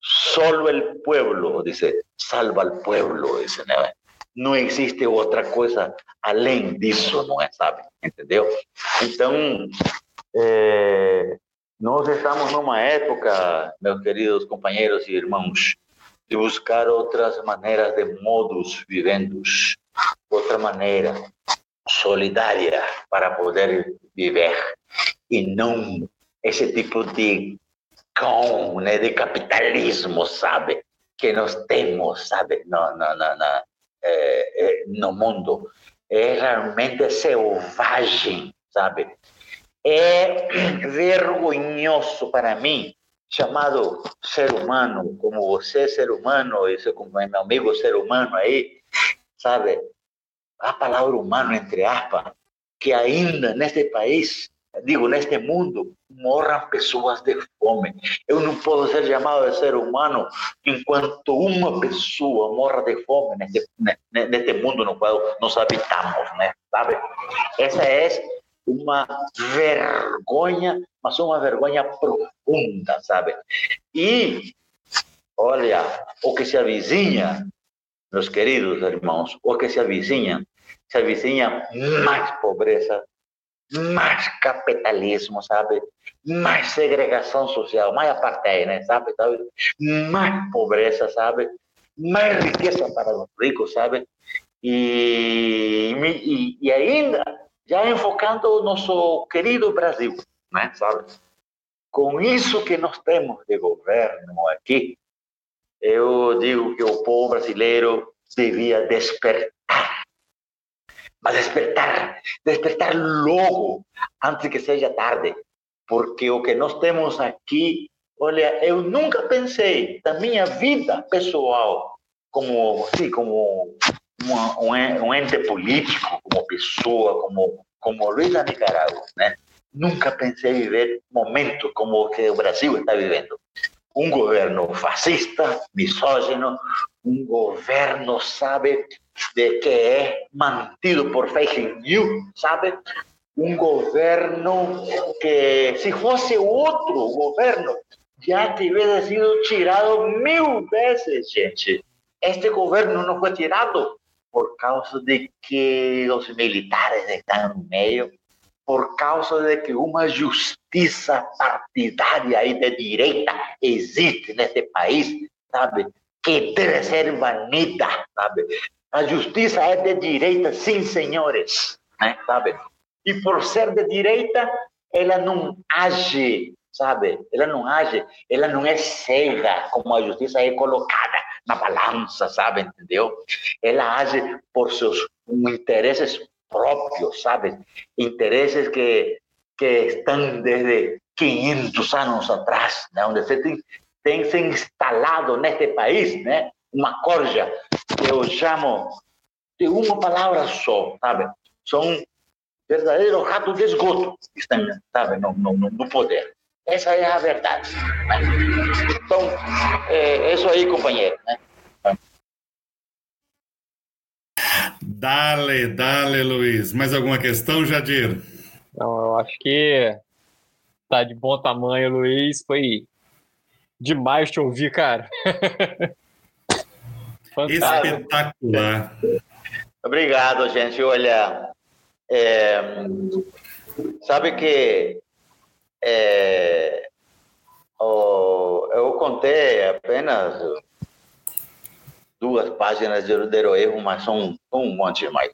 D: Solo el pueblo, dice, salva al pueblo, dice, né? não existe outra coisa além disso, não é, sabe? Entendeu? Então, é, nós estamos numa época, meus queridos companheiros e irmãos, de buscar outras maneiras de modos vivendos, outra maneira. solidária para poder viver e não esse tipo de cão, né, de capitalismo, sabe, que nós temos, sabe, no, no, no, no, é, no mundo. É realmente selvagem, sabe? É vergonhoso para mim, chamado ser humano, como você ser humano, esse como meu amigo ser humano aí, sabe? A palavra humano, entre aspas, que ainda neste país, digo, neste mundo, morram pessoas de fome. Eu não posso ser chamado de ser humano enquanto uma pessoa morra de fome neste, neste mundo no qual nós habitamos, né? Sabe? Essa é uma vergonha, mas uma vergonha profunda, sabe? E, olha, o que se avizinha, meus queridos irmãos, o que se avizinha, se avizinha mais pobreza, mais capitalismo, sabe? Mais segregação social, mais apartheid, né? Sabe? sabe? Mais pobreza, sabe? Mais riqueza para os ricos, sabe? E, e, e ainda, já enfocando o nosso querido Brasil, né? Sabe? Com isso que nós temos de governo aqui, eu digo que o povo brasileiro devia despertar mas despertar, despertar logo, antes que seja tarde, porque o que nós temos aqui, olha, eu nunca pensei da minha vida pessoal como, assim, como uma, um, um ente político, como pessoa, como como Luiz da Nicarágua, né? Nunca pensei viver momento como o que o Brasil está vivendo. Um governo fascista, misógino, um governo, sabe, de que é mantido por fake news, sabe? Um governo que, se fosse outro governo, já tivesse sido tirado mil vezes, gente. Este governo não foi tirado por causa de que os militares estão no meio, por causa de que uma justiça partidária e de direita existe neste país, sabe? Que deve ser banida, sabe? A justiça é de direita, sim, senhores, né? sabe? E por ser de direita, ela não age, sabe? Ela não age, ela não é cega, como a justiça é colocada na balança, sabe? Entendeu? Ela age por seus interesses próprios, sabe? Interesses que, que estão desde 500 anos atrás, né? onde você tem, tem se instalado neste país, né? uma corja que eu chamo de uma palavra só, sabe? São verdadeiros ratos de esgoto que estão, sabe, no, no, no poder. Essa é a verdade. Né? Então, é, é isso aí, companheiro. Né?
B: Dale, dale, Luiz. Mais alguma questão, Jadir?
A: Não, eu acho que tá de bom tamanho, Luiz. Foi demais te ouvir, cara.
B: Espetacular.
D: Obrigado, gente. Olha, é, sabe que é, oh, eu contei apenas duas páginas de heroísmo, mas são um monte mais.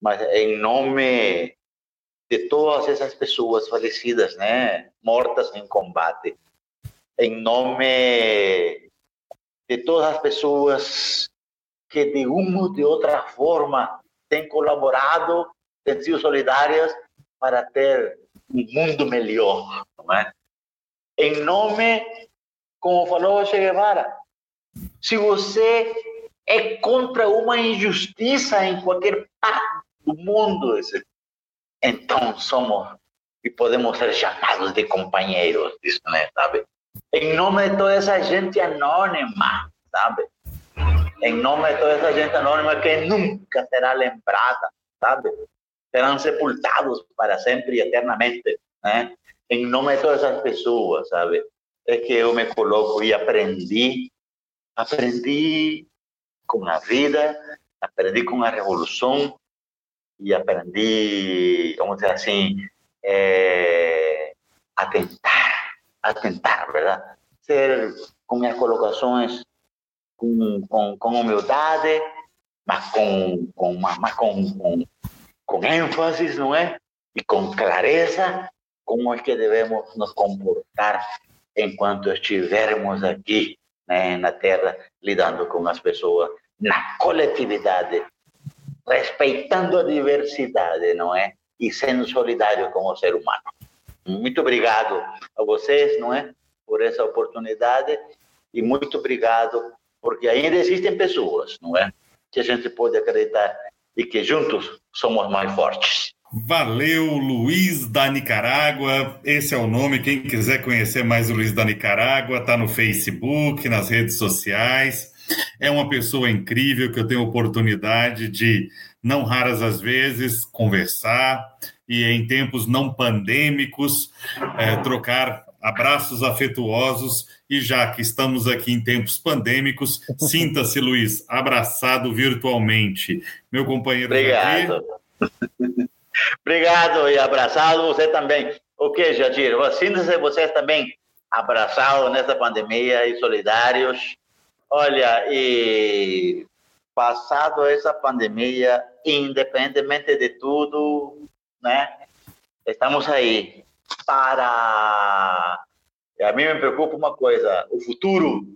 D: Mas em nome de todas essas pessoas falecidas, né, mortas em combate, em nome de todas as pessoas que de uma ou de outra forma têm colaborado, têm sido solidárias para ter um mundo melhor, não é? Em nome, como falou Che Guevara, se você é contra uma injustiça em qualquer parte do mundo, então somos e podemos ser chamados de companheiros disso, né, sabe? em nome de toda essa gente anônima, sabe? Em nome de toda essa gente anônima que nunca será lembrada, sabe? Serão sepultados para sempre e eternamente, né? Em nome de todas essas pessoas, sabe? É que eu me coloco e aprendi, aprendi com a vida, aprendi com a revolução e aprendi, vamos dizer assim, é, a tentar a tentar, ¿verdad? Ser com minhas colocações com, com, com humildade, mas com, com, mas com, com, com ênfase, não é? E com clareza, como é que devemos nos comportar enquanto estivermos aqui né, na Terra, lidando com as pessoas, na coletividade, respeitando a diversidade, não é? E sendo solidário com o ser humano. Muito obrigado a vocês, não é? Por essa oportunidade e muito obrigado porque ainda existem pessoas, não é? Que a gente pode acreditar e que juntos somos mais fortes.
B: Valeu, Luiz da Nicarágua. Esse é o nome. Quem quiser conhecer mais o Luiz da Nicarágua, está no Facebook, nas redes sociais. É uma pessoa incrível que eu tenho oportunidade de, não raras às vezes, conversar e em tempos não pandêmicos, é, trocar abraços afetuosos. E já que estamos aqui em tempos pandêmicos, sinta-se, Luiz, abraçado virtualmente. Meu companheiro.
D: Obrigado. Obrigado e abraçado você também. O que, Jadir? Sinta-se vocês também abraçados nessa pandemia e solidários. Olha, e passado essa pandemia, independentemente de tudo, né? Estamos aí para. A mim me preocupa uma coisa: o futuro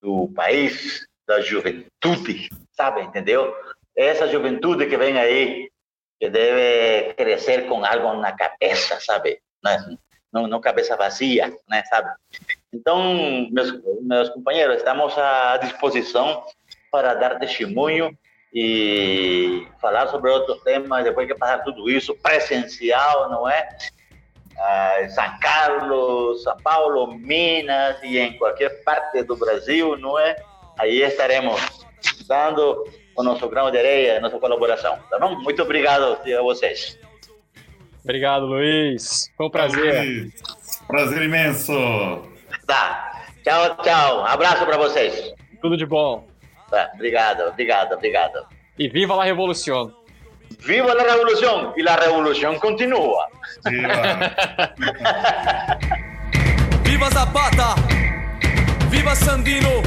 D: do país, da juventude, sabe? Entendeu? Essa juventude que vem aí, que deve crescer com algo na cabeça, sabe? Não, não cabeça vazia, né? Sabe? Então, meus, meus companheiros, estamos à disposição para dar testemunho e falar sobre outros temas, depois que passar tudo isso, presencial, não é? Ah, São Carlos, São Paulo, Minas e em qualquer parte do Brasil, não é? Aí estaremos dando o nosso grão de areia, nossa colaboração, tá bom? Muito obrigado a vocês.
A: Obrigado, Luiz. Foi um prazer.
B: Prazer imenso.
D: Tá. Tchau, tchau. Abraço para vocês.
A: Tudo de bom.
D: Tá. Obrigado, obrigado, obrigado.
A: E viva a revolução.
D: Viva a revolução e a revolução continua.
F: Viva. viva Zapata. Viva Sandino.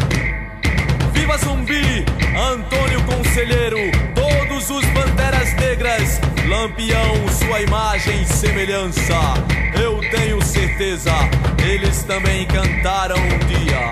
F: Viva Zumbi. Antônio Conselheiro. Todos os banderas negras. Lampião, sua imagem e semelhança. Eu tenho certeza, eles também cantaram um dia.